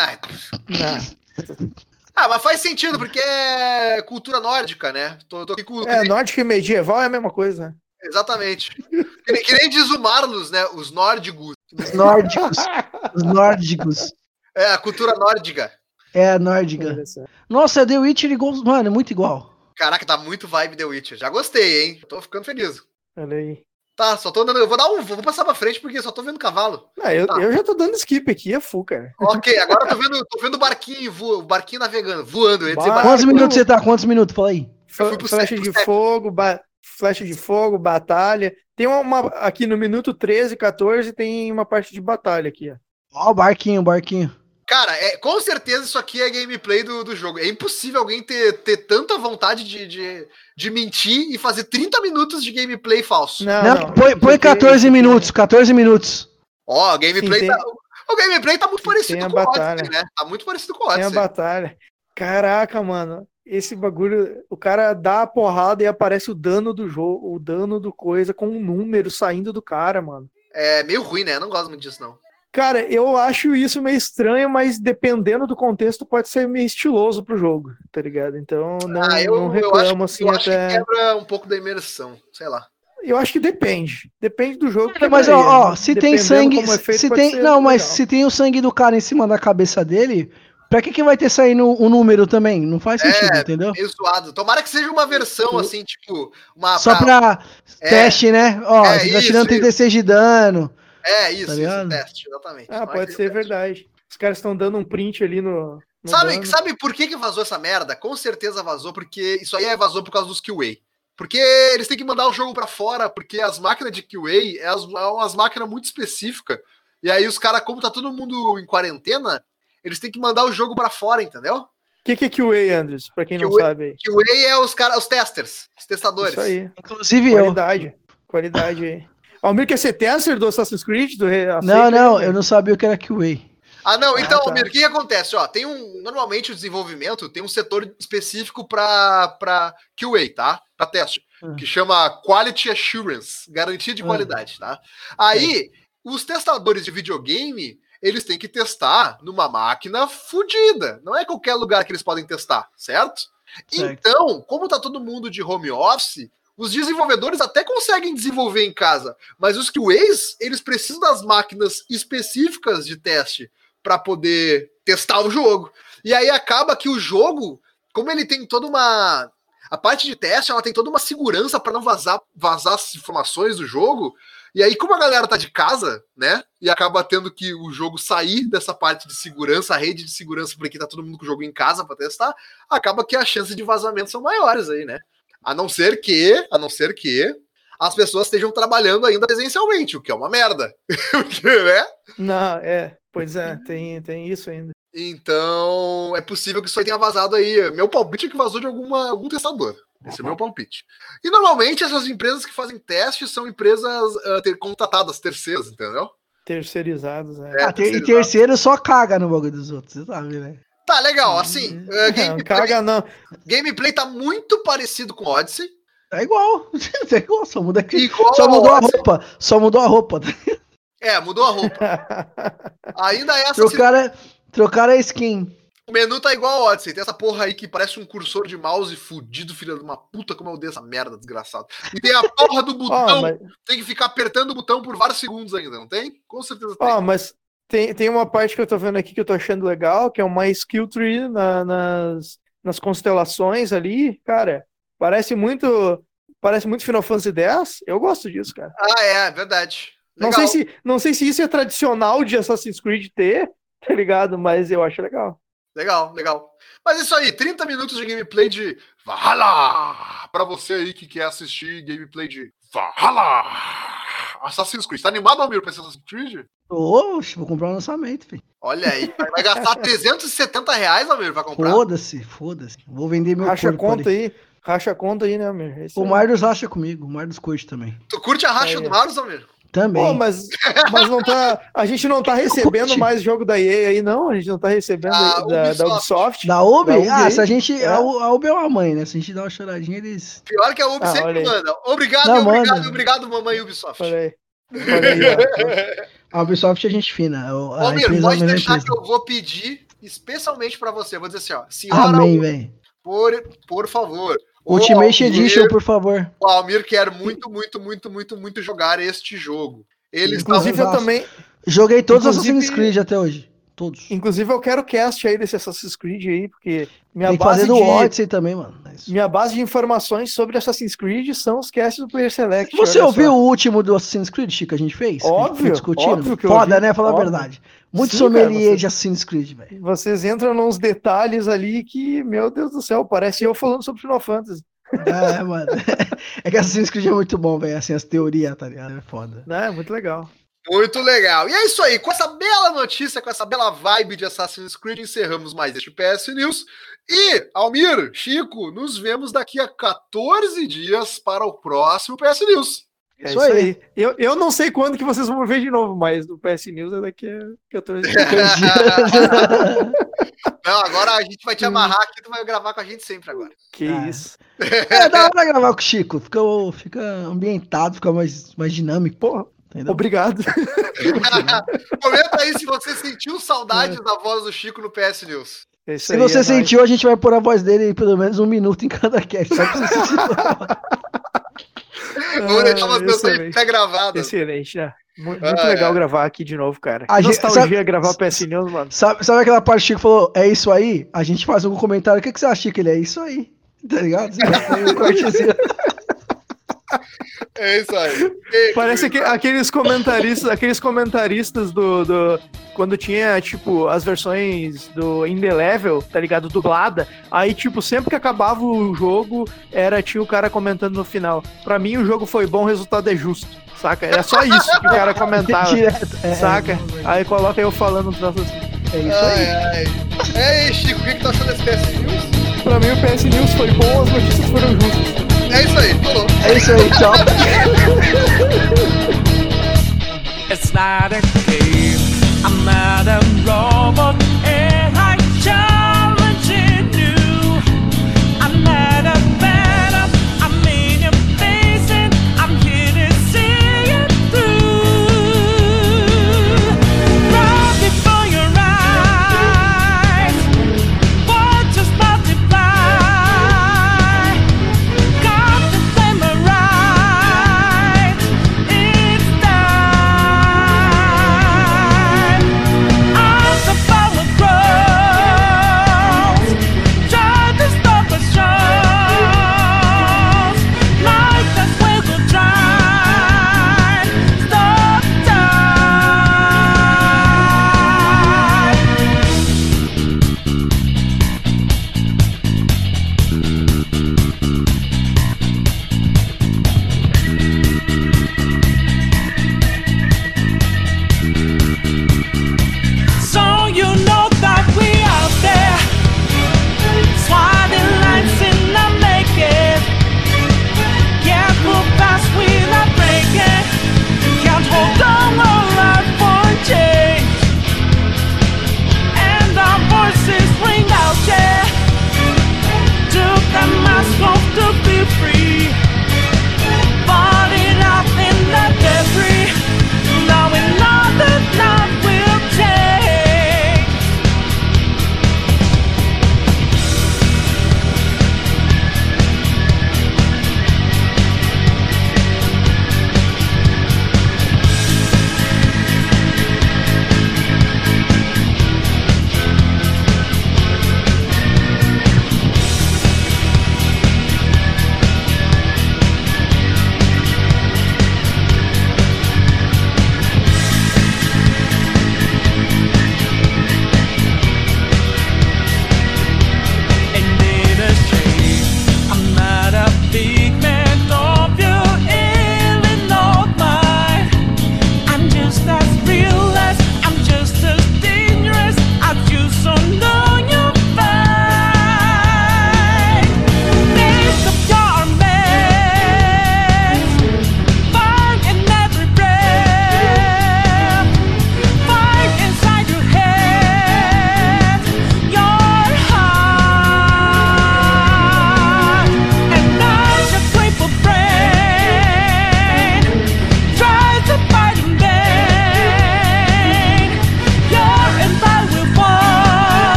Não. Ah, mas faz sentido, porque é cultura nórdica, né? Tô, tô aqui com. É, nórdico e medieval é a mesma coisa. né? Exatamente. que, nem, que nem diz o Marlos, né? Os nórdicos. Os nórdicos. (laughs) Os nórdicos. É, a cultura nórdica. É a nórdica. Nossa, é The Witcher igual. Mano, é muito igual. Caraca, tá muito vibe The Witcher. Já gostei, hein? Tô ficando feliz. Olha aí. Tá, só tô dando. Eu vou dar um. Vou passar pra frente porque só tô vendo cavalo. Não, eu, Tá. eu já tô dando skip aqui, é full, cara. Ok, agora eu tô vendo, tô vendo o barquinho, vo, o barquinho navegando, voando. Bah. Quantos minutos você tá? Quantos minutos? Fala aí. Eu fui pro Flecha de fogo, ba- flecha de fogo, batalha. Tem uma aqui no minuto 13, 14, tem uma parte de batalha aqui, ó. Ó, o barquinho, o barquinho. Cara, é, com certeza isso aqui é gameplay do, do jogo. É impossível alguém ter, ter tanta vontade de, de, de mentir e fazer 30 minutos de gameplay falso. Não, Não, não, põe, põe porque 14 tem- minutos, 14 minutos. Ó, o gameplay Sim, tá. O gameplay tá muito parecido tem com o batalha. Odyssey, né? Tá muito parecido com o Tem a Odyssey. batalha. Caraca, mano. Esse bagulho, o cara dá a porrada e aparece o dano do jogo, o dano do coisa com um número saindo do cara, mano. É meio ruim, né? Eu não gosto muito disso, não. Cara, eu acho isso meio estranho, mas dependendo do contexto, pode ser meio estiloso pro jogo, tá ligado? Então não, ah, eu, não eu acho, reclamo assim eu acho que até. quebra um pouco da imersão. Sei lá. Eu acho que depende. Depende do jogo. que Mas ó, ó, se tem sangue, como é feito, se tem, não, mas legal. se tem o sangue do cara em cima da cabeça dele, pra que que vai ter saindo o número também? Não faz É, sentido, entendeu? Meio zoado. Tomara que seja uma versão assim, tipo. Uma, Só pra- pra É. teste, né? Ó, É, você tá isso, tirando 36 de dano. É, isso, Tá isso, teste, exatamente. Ah, Tomara pode que ser verdade. Os caras estão dando um print ali no. no Sabe, dano. sabe por que, que vazou essa merda? Com certeza vazou, porque isso aí é vazou por causa dos QA. Porque eles têm que mandar o jogo pra fora, porque as máquinas de QA é, as, é umas máquinas muito específicas. E aí os caras, como tá todo mundo em quarentena, eles têm que mandar o jogo pra fora, entendeu? O que, que é QA, Andres? Pra quem não QA sabe aí. QA é os caras, os testers, os testadores. Isso aí. Inclusive eu. Qualidade. Qualidade aí. Almir quer ser tester do Assassin's Creed? Do Re- Não, não, eu não sabia o que era QA. Ah, não, Ah, então, tá. Almir, o que, acontece? Ó, tem um. Normalmente o desenvolvimento tem um setor específico para QA, tá? Para teste, Ah. que chama Quality Assurance, garantia de Ah. qualidade, tá? Aí, os testadores de videogame, eles têm que testar numa máquina fodida. Não é qualquer lugar que eles podem testar, certo? Certo. Então, como tá todo mundo de home office, os desenvolvedores até conseguem desenvolver em casa, mas os QAs, eles precisam das máquinas específicas de teste para poder testar o jogo. E aí acaba que o jogo, como ele tem toda uma a parte de teste, ela tem toda uma segurança para não vazar vazar as informações do jogo. E aí como a galera tá de casa, né? E acaba tendo que o jogo sair dessa parte de segurança, a rede de segurança porque tá todo mundo com o jogo em casa para testar, acaba que as chances de vazamento são maiores aí, né? A não ser que, a não ser que as pessoas estejam trabalhando ainda presencialmente, o que é uma merda. (laughs) Porque, né? Não, é. Pois é, tem, tem isso ainda. Então, é possível que isso aí tenha vazado aí. Meu palpite é que vazou de alguma, algum testador. Esse é o meu palpite. E normalmente essas empresas que fazem testes são empresas ah, ter, contratadas, terceiras, entendeu? Terceirizados, né? É, Ah, ter- e terceirizado. terceiro só caga no bagulho dos outros, você sabe, né? Tá, legal. Assim, ah, Não, gameplay, caga não. gameplay tá muito parecido com Odyssey. É igual. (laughs) É igual, só muda aqui. Igual Só mudou a roupa. Só mudou a roupa. É, mudou a roupa. (laughs) Ainda é essa Trocaram, trocaram a skin. O menu tá igual ao Odyssey. Tem essa porra aí que parece um cursor de mouse fudido, filho de uma puta, como eu odeio essa merda, desgraçado. E tem a porra do (laughs) botão. mas, Tem que ficar apertando o botão por vários segundos ainda, não tem? Com certeza tem. ó, mas tem, tem uma parte que eu tô vendo aqui que eu tô achando legal, que é uma skill tree na- nas, nas constelações ali, cara, parece muito. Parece muito Final Fantasy X. Eu gosto disso, cara. Ah, é, verdade. Não Legal. sei, se, não sei se isso é tradicional de Assassin's Creed ter, tá ligado? Mas eu acho legal. Legal, legal. Mas isso aí, 30 minutos de gameplay de Valhalla! Pra você aí que quer assistir gameplay de Valhalla! Assassin's Creed. Tá animado, Almir, pra esse Assassin's Creed? Oxe, vou comprar um lançamento, filho. Olha aí, vai, gastar (laughs) 370 reais, Almir, pra comprar. Foda-se, foda-se. Vou vender meu Racha a corpo conta ali. aí. Racha a conta aí, né, meu? Isso O aí. Mardos racha comigo, o Mardos curte também. Tu curte a racha Aí, do ó. Maros, Almir? Também. Pô, mas, mas não tá. A gente não tá (laughs) recebendo mais jogo da EA aí, não. A gente não tá recebendo Ah, da, da Ubisoft. Ubisoft. Da Ubi? Da Ubi ah, se a gente. É. A, Ubi é uma mãe, né? Se a gente dá uma choradinha, eles. Pior que a Ubi Ah, sempre manda. Obrigado, Não, obrigado, manda. obrigado, mamãe Ubisoft. Aí, (laughs) ó. A Ubisoft é gente fina. A Almir, empresa pode é deixar empresa. que eu vou pedir especialmente pra você. Vou dizer assim, ó. Senhora Amém, velho. por, por favor. O Ultimate Almir- Edition, por favor. O Almir quer muito, muito, muito, muito, muito jogar este jogo. Eles Inclusive, eu também. Joguei todos os Assassin's Creed até hoje. Todos. Inclusive, eu quero cast aí desse Assassin's Creed aí, porque minha Tem que base fazer do de. Odyssey também, mano. É isso. Minha base de informações sobre Assassin's Creed são os casts do Player Select. Você ouviu só. o último do Assassin's Creed, Chico, que a gente fez? A gente Óbvio, foi discutindo? óbvio que eu Foda, ouvi, né? Falar a óbvio. verdade. Muito Sim, cara, sommelier você- de Assassin's Creed, velho. Vocês entram nos detalhes ali que, meu Deus do céu, parece eu falando sobre Final Fantasy. É, mano. (laughs) É que Assassin's Creed é muito bom, velho. Assim, as teorias, tá ligado? É foda. Né? Muito legal. Muito legal. E é isso aí. Com essa bela notícia, com essa bela vibe de Assassin's Creed, encerramos mais este PS News. E, Almir, Chico, nos vemos daqui a 14 dias para o próximo PS News. É Isso isso, aí. aí. Eu, eu não sei quando que vocês vão ver de novo, mas do PS News é daqui a 14 dias. (laughs) Não, agora a gente vai te amarrar aqui, tu vai gravar com a gente sempre agora. que Ah. isso. é da hora gravar com o Chico. Fica, fica ambientado, fica mais, mais dinâmico. Porra, Entendeu? obrigado. (laughs) Comenta aí se você sentiu saudade da voz do Chico no PS News. É isso Se você é nóis. sentiu, a gente vai pôr a voz dele pelo menos um minuto em cada cast. Só pra você sentir. (laughs) Vou deixar umas Ah, pessoas aí excelente. pré-gravadas. Excelente, né? Mu- Muito, Ah, legal é. gravar aqui de novo, cara. A gente- Nostalgia sabe- gravar PS News, mano. sabe, sabe aquela parte que o Chico falou? É isso aí? A gente faz um comentário. O que, que você acha, Chico? Ele é isso aí. Tá ligado? (laughs) É isso aí. E- Parece que aqueles comentaristas, aqueles comentaristas do, do quando tinha tipo as versões do In The Level, tá ligado, dublada. Aí tipo sempre que acabava o jogo era tinha o cara comentando no final. Pra mim o jogo foi bom, o resultado é justo, saca? Era só isso que o cara comentava, Direto. (laughs) É, saca? Aí coloca eu falando um troço assim. É isso aí. Ai, ai. Ei, Chico, o que, que tu achou desse PS News? Pra mim o PS News foi bom, as notícias foram justas. É isso aí, falou. É isso aí, tchau. It's not a game. I'm not a robot.